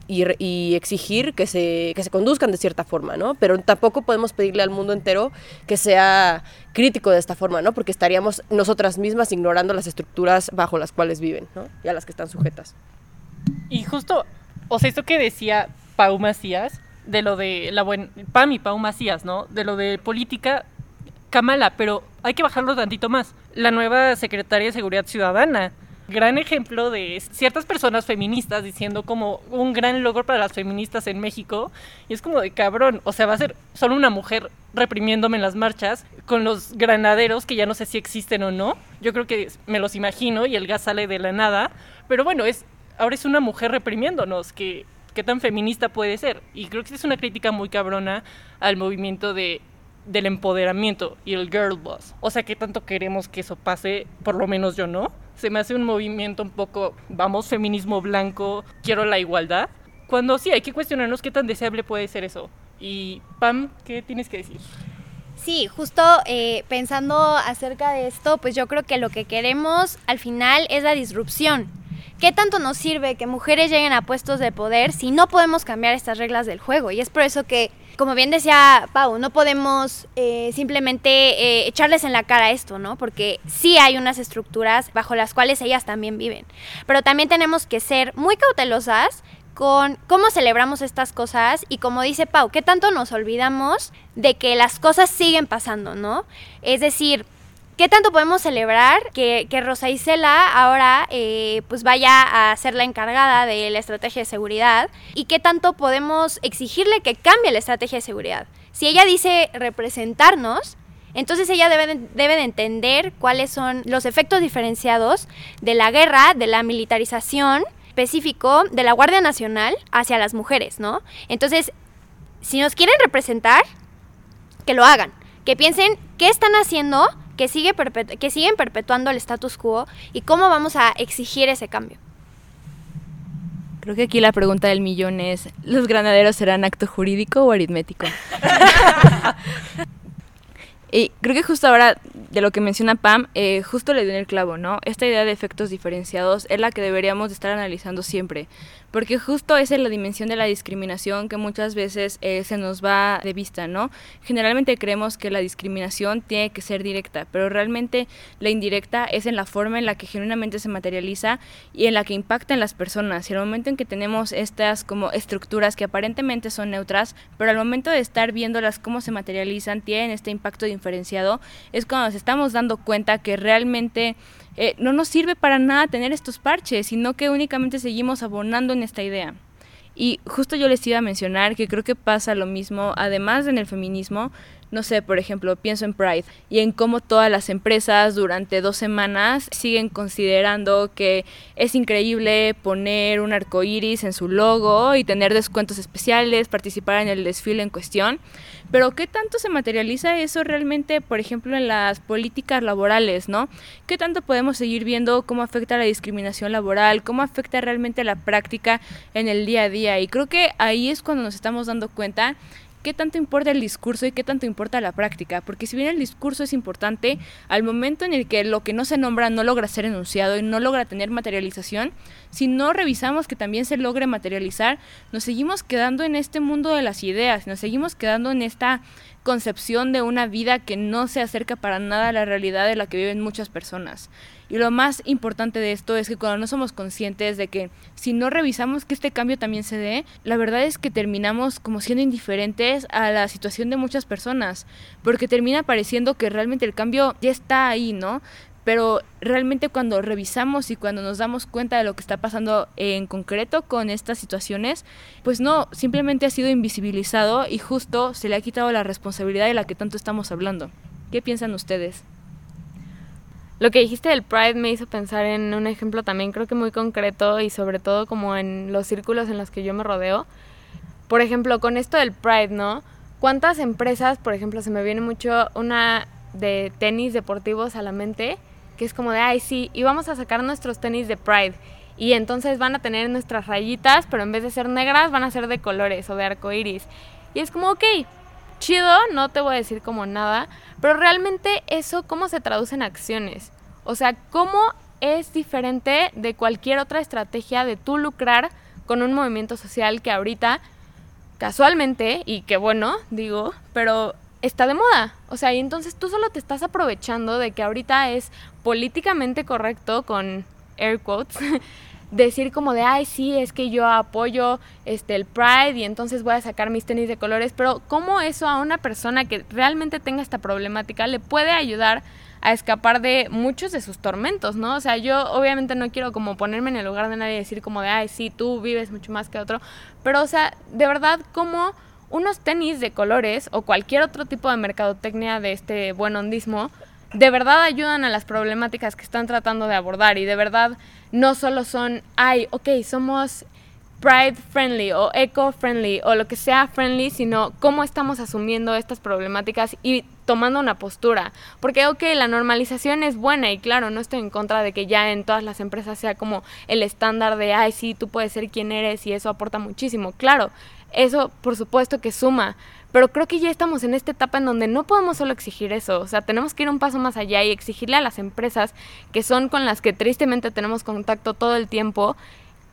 exigir que se, que se conduzcan de cierta forma, ¿no? Pero tampoco podemos pedirle al mundo entero que sea crítico de esta forma, ¿no? Porque estaríamos nosotras mismas ignorando las estructuras bajo las cuales viven, ¿no? Y a las que están sujetas. Y justo, o sea, esto que decía Pau Macías, de lo de la buena, Pam y Pau Macías, ¿no? De lo de política, Kamala, pero hay que bajarlo tantito más. La nueva secretaria de Seguridad Ciudadana gran ejemplo de ciertas personas feministas diciendo como un gran logro para las feministas en México. Y es como de cabrón, o sea, va a ser solo una mujer reprimiéndome en las marchas con los granaderos que ya no sé si existen o no. Yo creo que me los imagino y el gas sale de la nada. Pero bueno, es ahora es una mujer reprimiéndonos, que qué tan feminista puede ser. Y creo que es una crítica muy cabrona al movimiento de del empoderamiento y el girl boss. O sea, ¿qué tanto queremos que eso pase? Por lo menos yo no. Se me hace un movimiento un poco, vamos, feminismo blanco, quiero la igualdad. Cuando sí, hay que cuestionarnos qué tan deseable puede ser eso. Y Pam, ¿qué tienes que decir? Sí, justo eh, pensando acerca de esto, pues yo creo que lo que queremos al final es la disrupción. ¿Qué tanto nos sirve que mujeres lleguen a puestos de poder si no podemos cambiar estas reglas del juego? Y es por eso que como bien decía Pau, no podemos eh, simplemente eh, echarles en la cara esto, ¿no? Porque sí hay unas estructuras bajo las cuales ellas también viven. Pero también tenemos que ser muy cautelosas con cómo celebramos estas cosas y como dice Pau, qué tanto nos olvidamos de que las cosas siguen pasando, ¿no? Es decir, ¿Qué tanto podemos celebrar que, Rosa Isela ahora eh, pues vaya a ser la encargada de la estrategia de seguridad? ¿Y qué tanto podemos exigirle que cambie la estrategia de seguridad? Si ella dice representarnos, entonces ella debe de, debe de entender cuáles son los efectos diferenciados de la guerra, de la militarización específico de la Guardia Nacional hacia las mujeres, ¿no? Entonces, si nos quieren representar, que lo hagan, que piensen qué están haciendo que, sigue que siguen perpetuando el status quo y cómo vamos a exigir ese cambio. Creo que aquí la pregunta del millón es, ¿los granaderos serán acto jurídico o aritmético? y creo que justo ahora, de lo que menciona Pam, eh, justo le dio el clavo, ¿no? Esta idea de efectos diferenciados es la que deberíamos estar analizando siempre, porque justo esa es la dimensión de la discriminación que muchas veces eh, se nos va de vista, ¿no? Generalmente creemos que la discriminación tiene que ser directa, pero realmente la indirecta es en la forma en la que genuinamente se materializa y en la que impacta en las personas. Y al momento en que tenemos estas como estructuras que aparentemente son neutras, pero al momento de estar viéndolas cómo se materializan, tienen este impacto es cuando nos estamos dando cuenta que realmente eh, no nos sirve para nada tener estos parches, sino que únicamente seguimos abonando en esta idea. Y justo yo les iba a mencionar que creo que pasa lo mismo, además en el feminismo, no sé, por ejemplo, pienso en Pride y en cómo todas las empresas durante dos semanas siguen considerando que es increíble poner un arco iris en su logo y tener descuentos especiales, participar en el desfile en cuestión. Pero ¿qué tanto se materializa eso realmente, por ejemplo, en las políticas laborales, ¿no? ¿Qué tanto podemos seguir viendo cómo afecta la discriminación laboral, cómo afecta realmente la práctica en el día a día? Y creo que ahí es cuando nos estamos dando cuenta qué tanto importa el discurso y qué tanto importa la práctica, porque si bien el discurso es importante, al momento en el que lo que no se nombra no logra ser enunciado y no logra tener materialización, si no revisamos que también se logre materializar, nos seguimos quedando en este mundo de las ideas, nos seguimos quedando en esta concepción de una vida que no se acerca para nada a la realidad de la que viven muchas personas. Y lo más importante de esto es que cuando no somos conscientes de que si no revisamos que este cambio también se dé, la verdad es que terminamos como siendo indiferentes a la situación de muchas personas, porque termina pareciendo que realmente el cambio ya está ahí, ¿no? Pero realmente cuando revisamos y cuando nos damos cuenta de lo que está pasando en concreto con estas situaciones, pues no, simplemente ha sido invisibilizado y justo se le ha quitado la responsabilidad de la que tanto estamos hablando. ¿Qué piensan ustedes? Lo que dijiste del Pride me hizo pensar en un ejemplo también creo que muy concreto y sobre todo como en los círculos en los que yo me rodeo. Por ejemplo, con esto del Pride, ¿no? ¿Cuántas empresas, por ejemplo, se me viene mucho una de tenis deportivos a la mente? Es como de, ay, sí, y vamos a sacar nuestros tenis de Pride. Y entonces van a tener nuestras rayitas, pero en vez de ser negras, van a ser de colores o de arco iris. Y es como, ok, chido, no te voy a decir como nada, pero realmente eso, ¿cómo se traduce en acciones? O sea, ¿cómo es diferente de cualquier otra estrategia de tú lucrar con un movimiento social que ahorita, casualmente, y que bueno, digo, pero está de moda. O sea, y entonces tú solo te estás aprovechando de que ahorita es políticamente correcto, con air quotes, decir como de, ay, sí, es que yo apoyo este, el Pride y entonces voy a sacar mis tenis de colores, pero ¿cómo eso a una persona que realmente tenga esta problemática le puede ayudar a escapar de muchos de sus tormentos, ¿no? O sea, yo obviamente no quiero como ponerme en el lugar de nadie y decir como de, ay, sí, tú vives mucho más que otro, pero o sea, de verdad, ¿cómo unos tenis de colores o cualquier otro tipo de mercadotecnia de este buen hondismo de verdad ayudan a las problemáticas que están tratando de abordar y de verdad no solo son, ay, ok, somos pride friendly o eco friendly o lo que sea friendly, sino cómo estamos asumiendo estas problemáticas y tomando una postura. Porque, ok, la normalización es buena y claro, no estoy en contra de que ya en todas las empresas sea como el estándar de, ay, sí, tú puedes ser quien eres y eso aporta muchísimo. Claro, eso por supuesto que suma, pero creo que ya estamos en esta etapa en donde no podemos solo exigir eso, o sea, tenemos que ir un paso más allá y exigirle a las empresas que son con las que tristemente tenemos contacto todo el tiempo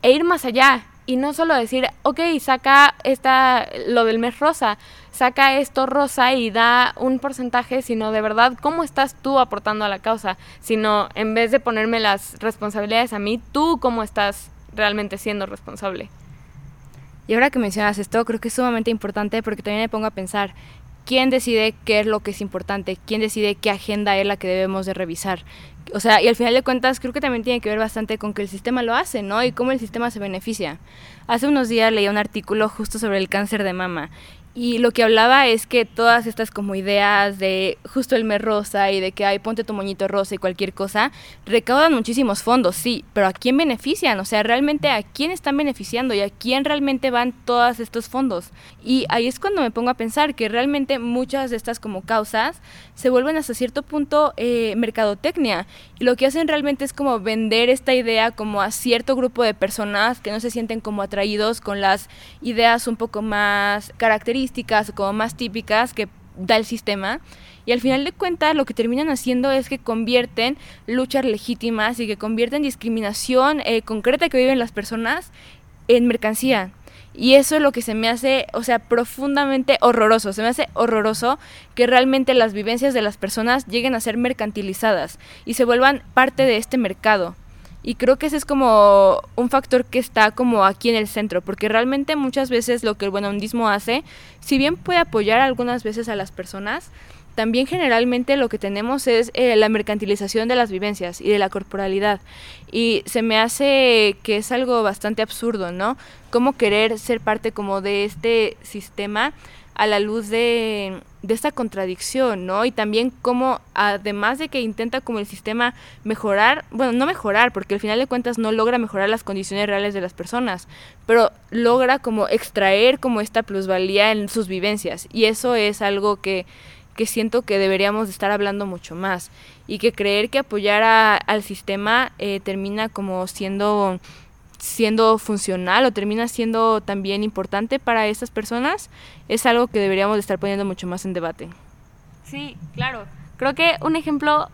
e ir más allá. Y no solo decir, ok, saca esta, lo del mes rosa, saca esto rosa y da un porcentaje, sino de verdad cómo estás tú aportando a la causa, sino en vez de ponerme las responsabilidades a mí, tú cómo estás realmente siendo responsable. Y ahora que mencionas esto, creo que es sumamente importante porque también me pongo a pensar, ¿quién decide qué es lo que es importante? ¿Quién decide qué agenda es la que debemos de revisar? O sea, y al final de cuentas creo que también tiene que ver bastante con que el sistema lo hace, ¿no? Y cómo el sistema se beneficia. Hace unos días leí un artículo justo sobre el cáncer de mama y lo que hablaba es que todas estas como ideas de justo el mes rosa y de que hay ponte tu moñito rosa y cualquier cosa, recaudan muchísimos fondos, sí, pero ¿a quién benefician? O sea, realmente a quién están beneficiando y a quién realmente van todos estos fondos. Y ahí es cuando me pongo a pensar que realmente muchas de estas como causas se vuelven hasta cierto punto eh, mercadotecnia. Y lo que hacen realmente es como vender esta idea como a cierto grupo de personas que no se sienten como atraídos con las ideas un poco más características o como más típicas que da el sistema. Y al final de cuentas lo que terminan haciendo es que convierten luchas legítimas y que convierten discriminación eh, concreta que viven las personas en mercancía. Y eso es lo que se me hace, o sea, profundamente horroroso. Se me hace horroroso que realmente las vivencias de las personas lleguen a ser mercantilizadas y se vuelvan parte de este mercado. Y creo que ese es como un factor que está como aquí en el centro, porque realmente muchas veces lo que el buenondismo hace, si bien puede apoyar algunas veces a las personas, también generalmente lo que tenemos es eh, la mercantilización de las vivencias y de la corporalidad. Y se me hace que es algo bastante absurdo, ¿no? Cómo querer ser parte como de este sistema a la luz de, de esta contradicción, ¿no? Y también cómo, además de que intenta como el sistema mejorar, bueno, no mejorar, porque al final de cuentas no logra mejorar las condiciones reales de las personas, pero logra como extraer como esta plusvalía en sus vivencias. Y eso es algo que, que siento que deberíamos estar hablando mucho más. Y que creer que apoyar al sistema eh, termina como siendo siendo funcional o termina siendo también importante para estas personas, es algo que deberíamos estar poniendo mucho más en debate. Sí, claro. Creo que un ejemplo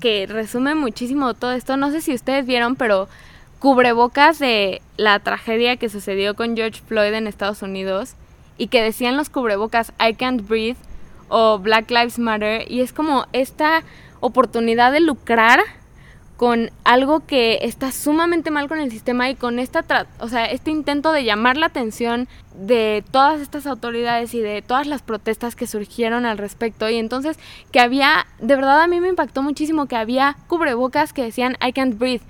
que resume muchísimo todo esto, no sé si ustedes vieron, pero cubrebocas de la tragedia que sucedió con George Floyd en Estados Unidos y que decían los cubrebocas I can't breathe o Black Lives Matter y es como esta oportunidad de lucrar con algo que está sumamente mal con el sistema y con esta, o sea, este intento de llamar la atención de todas estas autoridades y de todas las protestas que surgieron al respecto. Y entonces que había, de verdad a mí me impactó muchísimo que había cubrebocas que decían I can't breathe.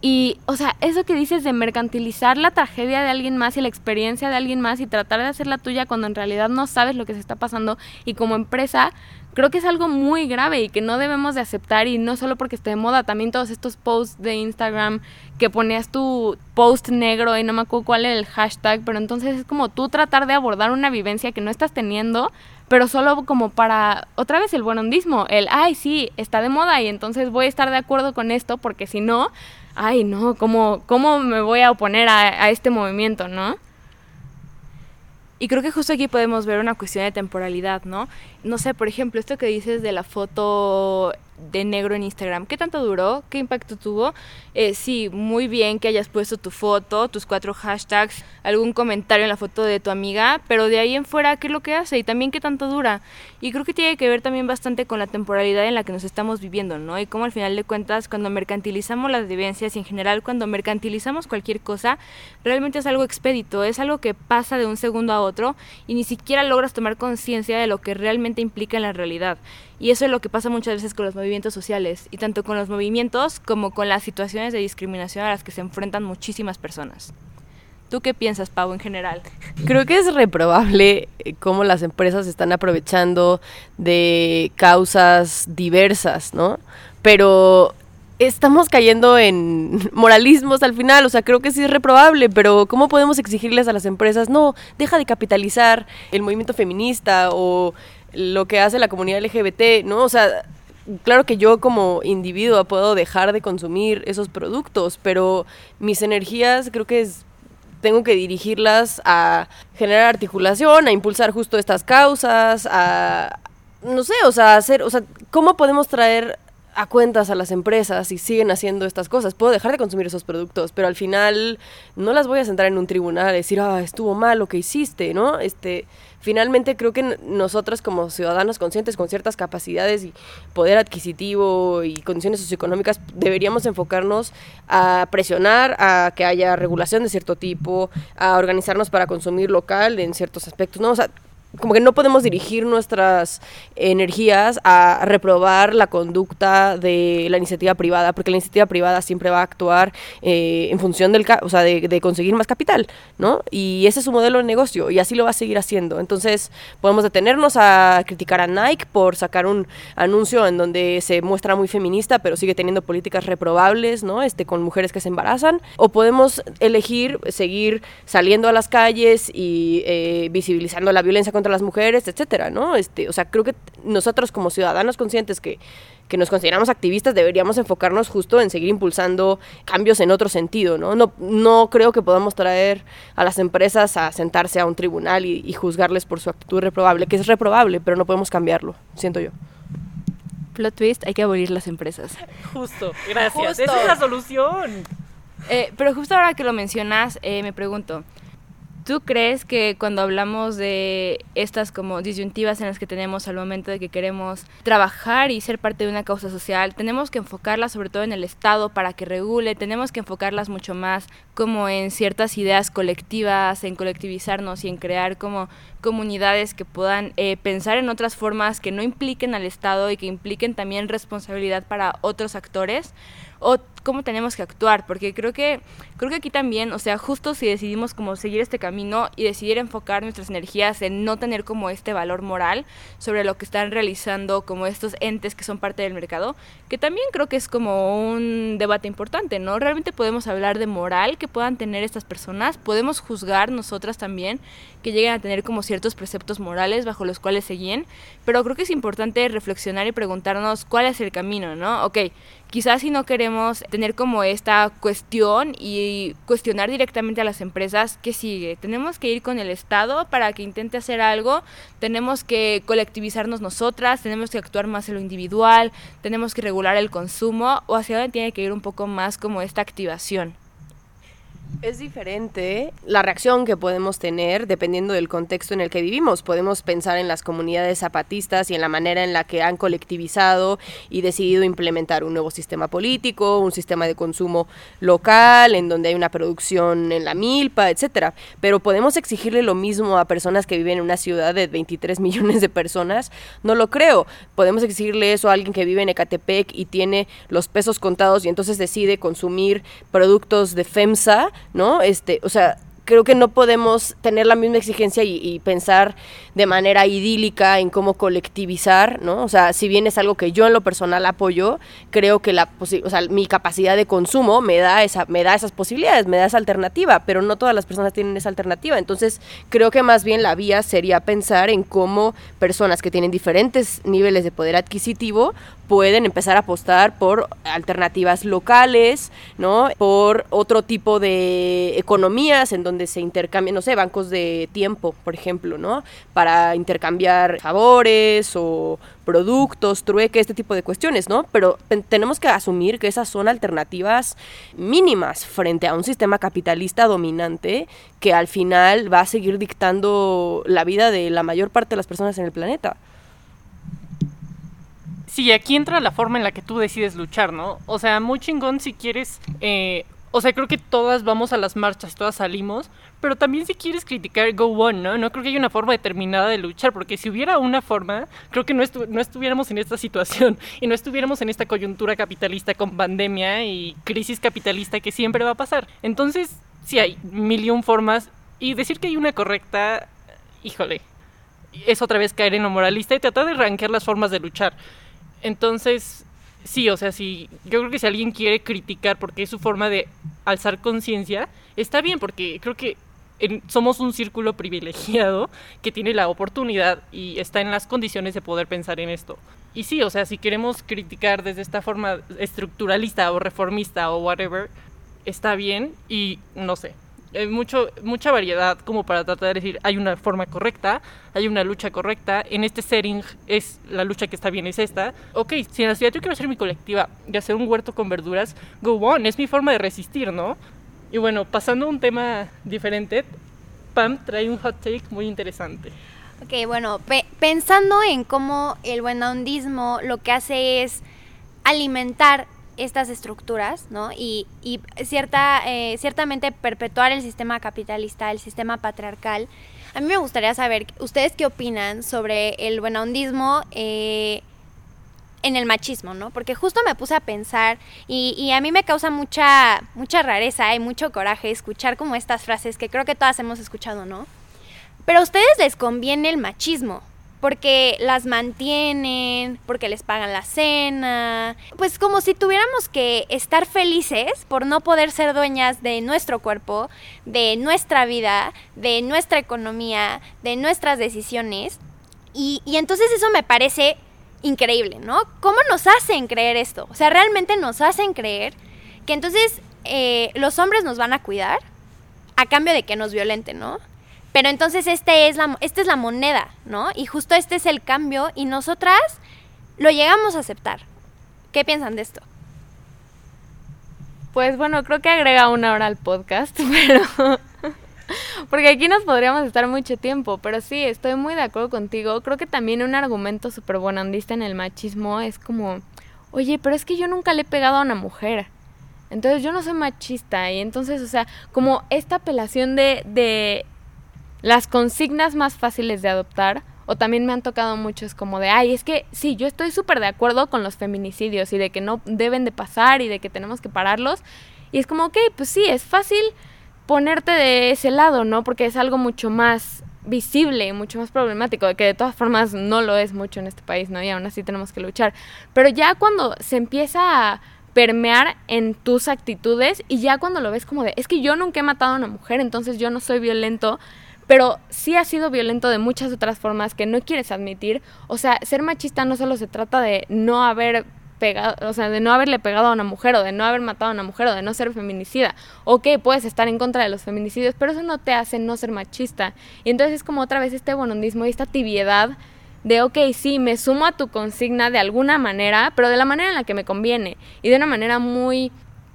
Y, o sea, eso que dices de mercantilizar la tragedia de alguien más y la experiencia de alguien más y tratar de hacer la tuya cuando en realidad no sabes lo que se está pasando y como empresa, creo que es algo muy grave y que no debemos de aceptar y no solo porque esté de moda, también todos estos posts de Instagram que ponías tu post negro y no me acuerdo cuál era el hashtag, pero entonces es como tú tratar de abordar una vivencia que no estás teniendo, pero solo como para otra vez el buenondismo, el, ay, sí, está de moda y entonces voy a estar de acuerdo con esto porque si no ay, no, ¿cómo, cómo me voy a oponer a, a este movimiento, no? Y creo que justo aquí podemos ver una cuestión de temporalidad, ¿no? No sé, por ejemplo, esto que dices de la foto de negro en Instagram. ¿Qué tanto duró? ¿Qué impacto tuvo? Eh, sí, muy bien que hayas puesto tu foto, tus cuatro hashtags, algún comentario en la foto de tu amiga, pero de ahí en fuera, ¿qué es lo que hace? Y también qué tanto dura. Y creo que tiene que ver también bastante con la temporalidad en la que nos estamos viviendo, ¿no? Y cómo al final de cuentas, cuando mercantilizamos las vivencias y en general cuando mercantilizamos cualquier cosa, realmente es algo expedito, es algo que pasa de un segundo a otro y ni siquiera logras tomar conciencia de lo que realmente implica en la realidad. Y eso es lo que pasa muchas veces con los movimientos sociales, y tanto con los movimientos como con las situaciones de discriminación a las que se enfrentan muchísimas personas. ¿Tú qué piensas, Pau, en general? Creo que es reprobable eh, cómo las empresas están aprovechando de causas diversas, ¿no? Pero estamos cayendo en moralismos al final, o sea, creo que sí es reprobable, pero ¿cómo podemos exigirles a las empresas, no, deja de capitalizar el movimiento feminista o lo que hace la comunidad LGBT, ¿no? O sea, claro que yo como individuo puedo dejar de consumir esos productos, pero mis energías creo que es, tengo que dirigirlas a generar articulación, a impulsar justo estas causas, a no sé, o sea, hacer, o sea, ¿cómo podemos traer a cuentas a las empresas y siguen haciendo estas cosas. Puedo dejar de consumir esos productos, pero al final no las voy a sentar en un tribunal a decir, ah, estuvo mal lo que hiciste, ¿no? Este, finalmente creo que nosotros como ciudadanos conscientes con ciertas capacidades y poder adquisitivo y condiciones socioeconómicas deberíamos enfocarnos a presionar a que haya regulación de cierto tipo, a organizarnos para consumir local en ciertos aspectos, ¿no? Sea, como que no podemos dirigir nuestras energías a reprobar la conducta de la iniciativa privada, porque la iniciativa privada siempre va a actuar eh, en función del, o sea, de, conseguir más capital, ¿no? Y ese es su modelo de negocio y así lo va a seguir haciendo. Entonces, podemos detenernos a criticar a Nike por sacar un anuncio en donde se muestra muy feminista, pero sigue teniendo políticas reprobables, ¿no? Este, con mujeres que se embarazan. O podemos elegir seguir saliendo a las calles y eh, visibilizando la violencia contra las mujeres, etcétera, ¿no? Este, o sea, creo que nosotros como ciudadanos conscientes que, que nos consideramos activistas deberíamos enfocarnos justo en seguir impulsando cambios en otro sentido, ¿no? No, no creo que podamos traer a las empresas a sentarse a un tribunal y, juzgarles por su actitud reprobable, que es reprobable, pero no podemos cambiarlo, siento yo. Plot twist, hay que abolir las empresas. Justo, gracias. Esa es la solución. Eh, pero justo ahora que lo mencionas, eh, me pregunto, ¿Tú crees que cuando hablamos de estas como disyuntivas en las que tenemos al momento de que queremos trabajar y ser parte de una causa social, tenemos que enfocarlas sobre todo en el Estado para que regule, tenemos que enfocarlas mucho más como en ciertas ideas colectivas, en colectivizarnos y en crear como comunidades que puedan eh, pensar en otras formas que no impliquen al Estado y que impliquen también responsabilidad para otros actores? Cómo tenemos que actuar, porque creo que creo que aquí también, o sea, justo si decidimos como seguir este camino y decidir enfocar nuestras energías en no tener como este valor moral sobre lo que están realizando como estos entes que son parte del mercado, que también creo que es como un debate importante, ¿no? Realmente podemos hablar de moral que puedan tener estas personas, podemos juzgar nosotras también que lleguen a tener como ciertos preceptos morales bajo los cuales se guíen, pero creo que es importante reflexionar y preguntarnos cuál es el camino, ¿no? Ok, quizás si no queremos tener como esta cuestión y cuestionar directamente a las empresas, ¿qué sigue? Tenemos que ir con el Estado para que intente hacer algo, tenemos que colectivizarnos nosotras, tenemos que actuar más en lo individual, tenemos que regular el consumo o hacia dónde tiene que ir un poco más como esta activación. Es diferente la reacción que podemos tener dependiendo del contexto en el que vivimos. Podemos pensar en las comunidades zapatistas y en la manera en la que han colectivizado y decidido implementar un nuevo sistema político, un sistema de consumo local, en donde hay una producción en la milpa, etcétera. Pero podemos exigirle lo mismo a personas que viven en una ciudad de 23 millones de personas. No lo creo. Podemos exigirle eso a alguien que vive en Ecatepec y tiene los pesos contados y entonces decide consumir productos de FEMSA ¿no? Este, o sea, creo que no podemos tener la misma exigencia y, pensar de manera idílica en cómo colectivizar, ¿no? O sea, si bien es algo que yo en lo personal apoyo, creo que la o sea, mi capacidad de consumo me da esa me da esas posibilidades, me da esa alternativa, pero no todas las personas tienen esa alternativa. Entonces, creo que más bien la vía sería pensar en cómo personas que tienen diferentes niveles de poder adquisitivo pueden empezar a apostar por alternativas locales, ¿no? Por otro tipo de economías en donde se intercambian, no sé, bancos de tiempo, por ejemplo, ¿no? Para intercambiar favores o productos, trueque, este tipo de cuestiones, ¿no? Pero tenemos que asumir que esas son alternativas mínimas frente a un sistema capitalista dominante que al final va a seguir dictando la vida de la mayor parte de las personas en el planeta. Sí, aquí entra la forma en la que tú decides luchar, ¿no? O sea, muy chingón si quieres... Eh, o sea, creo que todas vamos a las marchas, todas salimos, pero también si quieres criticar, go on, ¿no? No creo que haya una forma determinada de luchar, porque si hubiera una forma, creo que no, no estuviéramos en esta situación y no estuviéramos en esta coyuntura capitalista con pandemia y crisis capitalista que siempre va a pasar. Entonces, sí hay mil y un formas y decir que hay una correcta, híjole, es otra vez caer en lo moralista y tratar de rankear las formas de luchar. Entonces, sí, o sea, sí, yo creo que si alguien quiere criticar porque es su forma de alzar conciencia, está bien, porque creo que somos un círculo privilegiado que tiene la oportunidad y está en las condiciones de poder pensar en esto. Y sí, o sea, si queremos criticar desde esta forma estructuralista o reformista o whatever, está bien y no sé, hay mucho, mucha variedad como para tratar de decir hay una forma correcta, hay una lucha correcta, en este setting es la lucha que está bien, es esta. Ok, si en la ciudad yo quiero hacer mi colectiva y hacer un huerto con verduras, go on, es mi forma de resistir, ¿no? Y bueno, pasando a un tema diferente, Pam trae un hot take muy interesante. Ok, bueno, pensando en cómo el buenondismo lo que hace es alimentar estas estructuras, ¿no? Y, cierta, eh, ciertamente perpetuar el sistema capitalista, el sistema patriarcal. A mí me gustaría saber, ¿ustedes qué opinan sobre el buenondismo eh, en el machismo, ¿no? Porque justo me puse a pensar y, y, a mí me causa mucha, mucha rareza y mucho coraje escuchar como estas frases que creo que todas hemos escuchado, ¿no? Pero a ustedes les conviene el machismo, porque las mantienen, porque les pagan la cena, pues como si tuviéramos que estar felices por no poder ser dueñas de nuestro cuerpo, de nuestra vida, de nuestra economía, de nuestras decisiones. Y, entonces eso me parece increíble, ¿no? ¿Cómo nos hacen creer esto? O sea, realmente nos hacen creer que entonces eh, los hombres nos van a cuidar a cambio de que nos violenten, ¿no? Pero entonces este es la, esta es la moneda, ¿no? Y justo este es el cambio y nosotras lo llegamos a aceptar. ¿Qué piensan de esto? Pues bueno, creo que agrega una hora al podcast, pero... Porque aquí nos podríamos estar mucho tiempo, pero sí, estoy muy de acuerdo contigo. Creo que también un argumento súper bonandista en el machismo es como, oye, pero es que yo nunca le he pegado a una mujer. Entonces yo no soy machista. Y entonces, o sea, como esta apelación de, de las consignas más fáciles de adoptar, o también me han tocado muchos como de, ay, es que sí, yo estoy súper de acuerdo con los feminicidios y de que no deben de pasar y de que tenemos que pararlos. Y es como, ok, pues sí, es fácil ponerte de ese lado, ¿no? Porque es algo mucho más visible, mucho más problemático, que de todas formas no lo es mucho en este país, ¿no? Y aún así tenemos que luchar. Pero ya cuando se empieza a permear en tus actitudes y ya cuando lo ves como de, es que yo nunca he matado a una mujer, entonces yo no soy violento, pero sí ha sido violento de muchas otras formas que no quieres admitir. O sea, ser machista no solo se trata de no haber pegado, o sea, de no haberle pegado a una mujer o de no haber matado a una mujer o de no ser feminicida. Ok, puedes estar en contra de los feminicidios, pero eso no te hace no ser machista. Y entonces es como otra vez este bonondismo y esta tibiedad de, ok, sí, me sumo a tu consigna de alguna manera, pero de la manera en la que me conviene y de una manera muy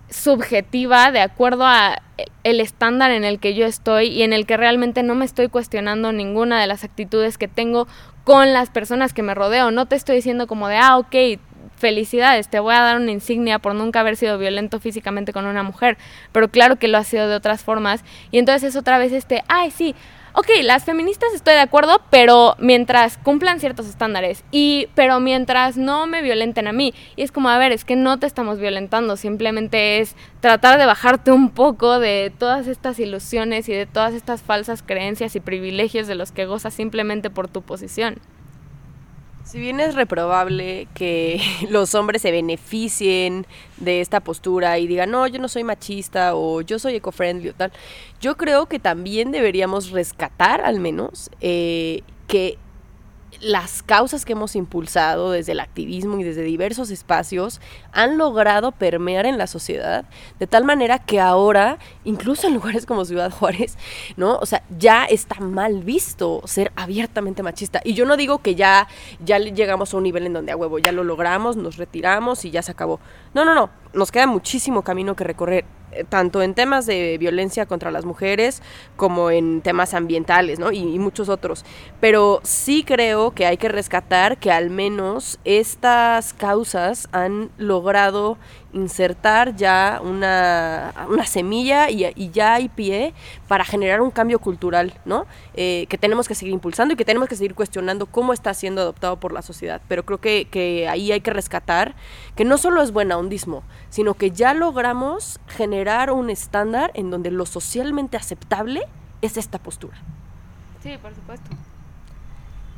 subjetiva de acuerdo a el estándar en el que yo estoy y en el que realmente no me estoy cuestionando ninguna de las actitudes que tengo con las personas que me rodeo. No te estoy diciendo como de, ah, ok, felicidades, te voy a dar una insignia por nunca haber sido violento físicamente con una mujer, pero claro que lo ha sido de otras formas. Y entonces es otra vez este, ay, sí, ok, las feministas estoy de acuerdo, pero mientras cumplan ciertos estándares y pero mientras no me violenten a mí. Y es como, a ver, es que no te estamos violentando, simplemente es tratar de bajarte un poco de todas estas ilusiones y de todas estas falsas creencias y privilegios de los que gozas simplemente por tu posición. Si bien es reprobable que los hombres se beneficien de esta postura y digan, no, yo no soy machista o yo soy eco-friendly o tal, yo creo que también deberíamos rescatar al menos eh, que las causas que hemos impulsado desde el activismo y desde diversos espacios han logrado permear en la sociedad de tal manera que ahora, incluso en lugares como Ciudad Juárez, ¿no? O sea, ya está mal visto ser abiertamente machista. Y yo no digo que ya, ya llegamos a un nivel en donde a huevo ya lo logramos, nos retiramos y ya se acabó. No, no, no. Nos queda muchísimo camino que recorrer tanto en temas de violencia contra las mujeres como en temas ambientales, ¿no? Y, muchos otros. Pero sí creo que hay que rescatar que al menos estas causas han logrado insertar ya una, una semilla y, ya hay pie para generar un cambio cultural, ¿no? Eh, que tenemos que seguir impulsando y que tenemos que seguir cuestionando cómo está siendo adoptado por la sociedad. Pero creo que, ahí hay que rescatar que no solo es buena hundismo, sino que ya logramos generar un estándar en donde lo socialmente aceptable es esta postura. Sí, por supuesto.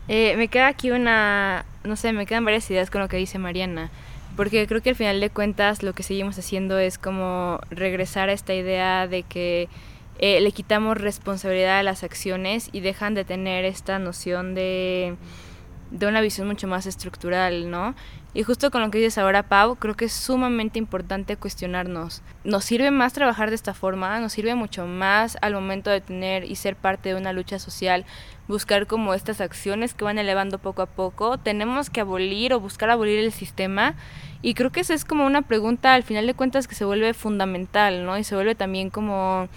Eh, me queda aquí una, no sé, me quedan varias ideas con lo que dice Mariana porque creo que al final de cuentas lo que seguimos haciendo es como regresar a esta idea de que eh, le quitamos responsabilidad a las acciones y dejan de tener esta noción de, de una visión mucho más estructural, ¿no? Y justo con lo que dices ahora, Pau, creo que es sumamente importante cuestionarnos. Nos sirve más trabajar de esta forma, nos sirve mucho más al momento de tener y ser parte de una lucha social, buscar como estas acciones que van elevando poco a poco. Tenemos que abolir o buscar abolir el sistema. Y creo que esa es como una pregunta al final de cuentas que se vuelve fundamental, ¿no? Y se vuelve también como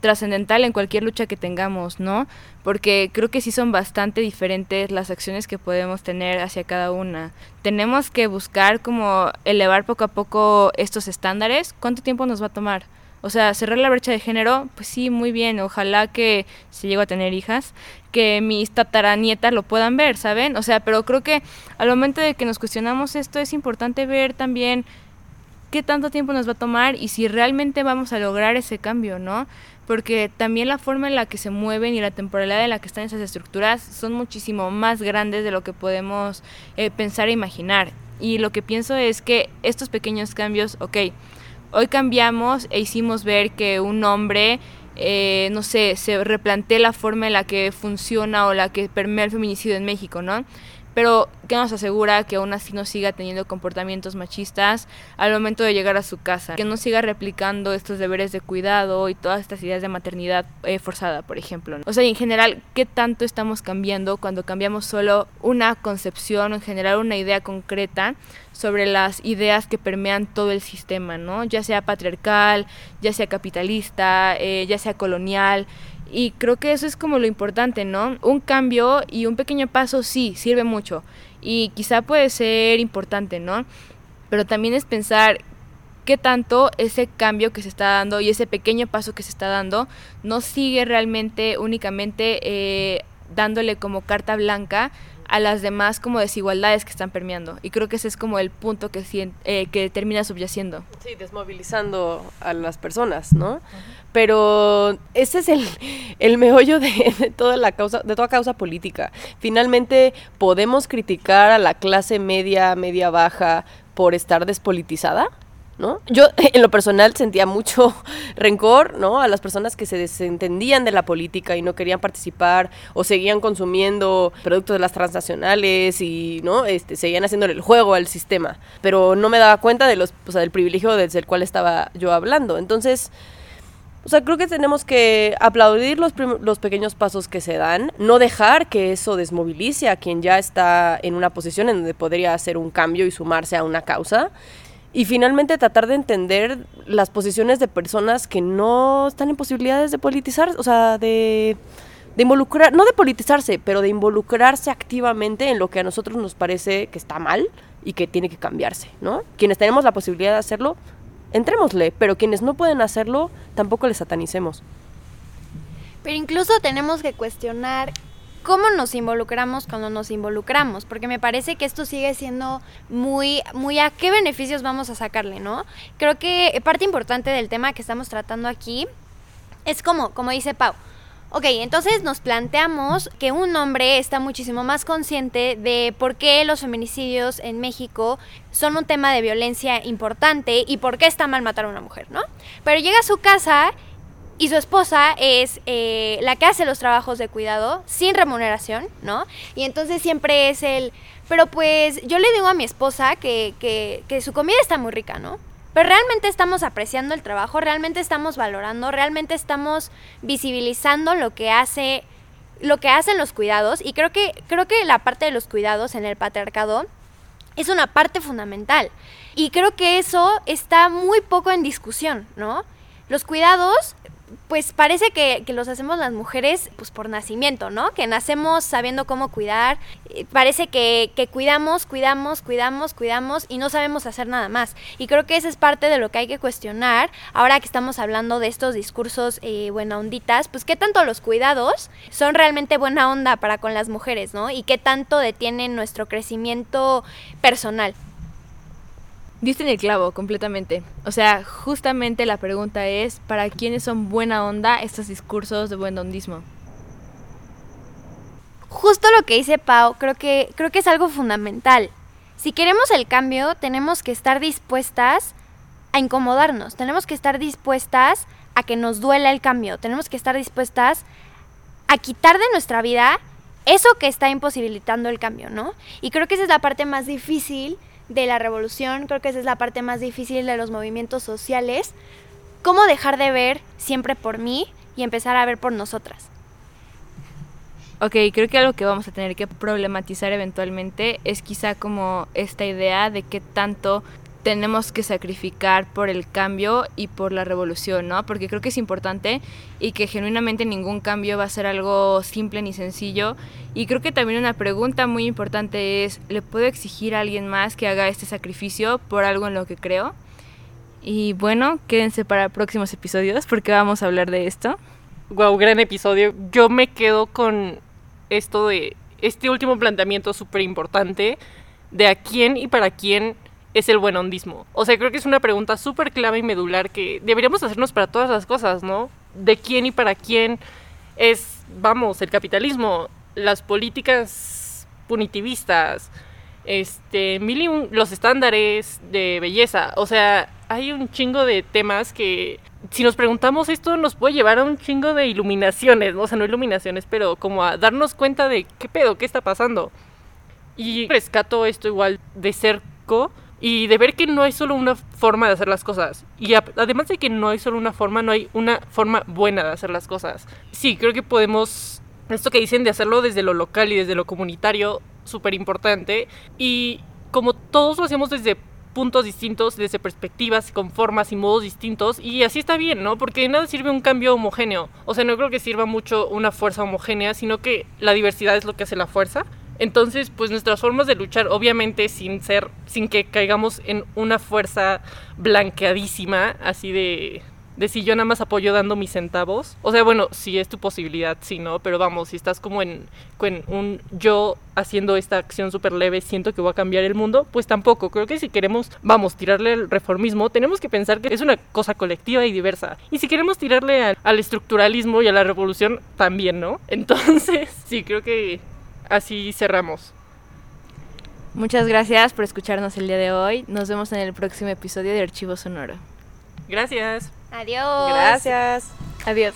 trascendental en cualquier lucha que tengamos, ¿no? Porque creo que sí son bastante diferentes las acciones que podemos tener hacia cada una. Tenemos que buscar como elevar poco a poco estos estándares. ¿Cuánto tiempo nos va a tomar? O sea, cerrar la brecha de género, pues sí, muy bien. Ojalá que si llego a tener hijas, que mis tataranietas lo puedan ver, ¿saben? O sea, pero creo que al momento de que nos cuestionamos esto es importante ver también qué tanto tiempo nos va a tomar y si realmente vamos a lograr ese cambio, ¿no? Porque también la forma en la que se mueven y la temporalidad en la que están esas estructuras son muchísimo más grandes de lo que podemos eh, pensar e imaginar. Y lo que pienso es que estos pequeños cambios, ok, hoy cambiamos e hicimos ver que un hombre, eh, no sé, se replantea la forma en la que funciona o la que permea el feminicidio en México, ¿no? Pero ¿qué nos asegura que aún así no siga teniendo comportamientos machistas al momento de llegar a su casa? Que no siga replicando estos deberes de cuidado y todas estas ideas de maternidad eh, forzada, por ejemplo. O sea, en general, ¿qué tanto estamos cambiando cuando cambiamos solo una concepción o en general una idea concreta sobre las ideas que permean todo el sistema, ¿no? Ya sea patriarcal, ya sea capitalista, eh, ya sea colonial. Y creo que eso es como lo importante, ¿no? Un cambio y un pequeño paso sí, sirve mucho. Y quizá puede ser importante, ¿no? Pero también es pensar qué tanto ese cambio que se está dando y ese pequeño paso que se está dando no sigue realmente únicamente eh, dándole como carta blanca a las demás como desigualdades que están permeando. Y creo que ese es como el punto que, eh, que termina subyaciendo. Sí, desmovilizando a las personas, ¿no? Pero ese es el, el meollo de, toda la causa, de toda causa política. Finalmente podemos criticar a la clase media, media baja por estar despolitizada. ¿No? Yo en lo personal sentía mucho rencor, ¿no? A las personas que se desentendían de la política y no querían participar o seguían consumiendo productos de las transnacionales y, ¿no? Este, seguían haciéndole el juego al sistema, pero no me daba cuenta de los, o sea, del privilegio desde el cual estaba yo hablando. Entonces, o sea, creo que tenemos que aplaudir los, los, pequeños pasos que se dan, no dejar que eso desmovilice a quien ya está en una posición en donde podría hacer un cambio y sumarse a una causa y finalmente tratar de entender las posiciones de personas que no están en posibilidades de politizar, o sea, de, de involucrar, no de politizarse, pero de involucrarse activamente en lo que a nosotros nos parece que está mal y que tiene que cambiarse, ¿no? Quienes tenemos la posibilidad de hacerlo, entrémosle, pero quienes no pueden hacerlo, tampoco les satanicemos. Pero incluso tenemos que cuestionar cómo nos involucramos cuando nos involucramos, porque me parece que esto sigue siendo muy, muy a qué beneficios vamos a sacarle, ¿no? Creo que parte importante del tema que estamos tratando aquí es como, como dice Pau, Ok, entonces nos planteamos que un hombre está muchísimo más consciente de por qué los feminicidios en México son un tema de violencia importante y por qué está mal matar a una mujer, ¿no? Pero llega a su casa y su esposa es eh, la que hace los trabajos de cuidado sin remuneración, ¿no? Y entonces siempre es el, pero pues yo le digo a mi esposa que, que, que su comida está muy rica, ¿no? Pero realmente estamos apreciando el trabajo, realmente estamos valorando, realmente estamos visibilizando lo que hace lo que hacen los cuidados y creo que creo que la parte de los cuidados en el patriarcado es una parte fundamental. Y creo que eso está muy poco en discusión, ¿no? Los cuidados pues parece que, los hacemos las mujeres pues por nacimiento, ¿no? Que nacemos sabiendo cómo cuidar, eh, parece que, cuidamos, cuidamos, cuidamos, cuidamos y no sabemos hacer nada más. Y creo que esa es parte de lo que hay que cuestionar ahora que estamos hablando de estos discursos eh, buena onditas, pues qué tanto los cuidados son realmente buena onda para con las mujeres, ¿no? Y qué tanto detienen nuestro crecimiento personal. Diste en el clavo completamente. O sea, justamente la pregunta es, ¿para quiénes son buena onda estos discursos de buen hondismo? Justo lo que dice Pau, creo que, creo que es algo fundamental. Si queremos el cambio, tenemos que estar dispuestas a incomodarnos, tenemos que estar dispuestas a que nos duela el cambio, tenemos que estar dispuestas a quitar de nuestra vida eso que está imposibilitando el cambio, ¿no? Y creo que esa es la parte más difícil de la revolución, creo que esa es la parte más difícil de los movimientos sociales, cómo dejar de ver siempre por mí y empezar a ver por nosotras. Ok, creo que algo que vamos a tener que problematizar eventualmente es quizá como esta idea de qué tanto tenemos que sacrificar por el cambio y por la revolución, ¿no? Porque creo que es importante y que genuinamente ningún cambio va a ser algo simple ni sencillo. Y creo que también una pregunta muy importante es, ¿le puedo exigir a alguien más que haga este sacrificio por algo en lo que creo? Y bueno, quédense para próximos episodios porque vamos a hablar de esto. Wow, gran episodio. Yo me quedo con esto de este último planteamiento súper importante de a quién y para quién es el buen hondismo? O sea, creo que es una pregunta súper clave y medular que deberíamos hacernos para todas las cosas, ¿no? ¿De quién y para quién es, vamos, el capitalismo, las políticas punitivistas, este, los estándares de belleza? O sea, hay un chingo de temas que si nos preguntamos esto nos puede llevar a un chingo de iluminaciones, ¿no? o sea, no iluminaciones, pero como a darnos cuenta de qué pedo, qué está pasando. Y rescato esto igual de cerco y de ver que no hay solo una forma de hacer las cosas. Y además de que no hay solo una forma, no hay una forma buena de hacer las cosas. Sí, creo que podemos, esto que dicen de hacerlo desde lo local y desde lo comunitario, súper importante. Y como todos lo hacemos desde puntos distintos, desde perspectivas, con formas y modos distintos, y así está bien, ¿no? Porque nada sirve un cambio homogéneo. O sea, no creo que sirva mucho una fuerza homogénea, sino que la diversidad es lo que hace la fuerza. Entonces, pues nuestras formas de luchar, obviamente sin ser, sin que caigamos en una fuerza blanqueadísima, así de, de si yo nada más apoyo dando mis centavos. O sea, bueno, si es tu posibilidad, sí, ¿no? Pero vamos, si estás como en, en un yo haciendo esta acción súper leve, siento que voy a cambiar el mundo, pues tampoco. Creo que si queremos, vamos, tirarle al reformismo, tenemos que pensar que es una cosa colectiva y diversa. Y si queremos tirarle al estructuralismo y a la revolución, también, ¿no? Entonces, sí, creo que así cerramos. Muchas gracias por escucharnos el día de hoy. Nos vemos en el próximo episodio de Archivo Sonoro. Gracias. Adiós. Gracias. Adiós.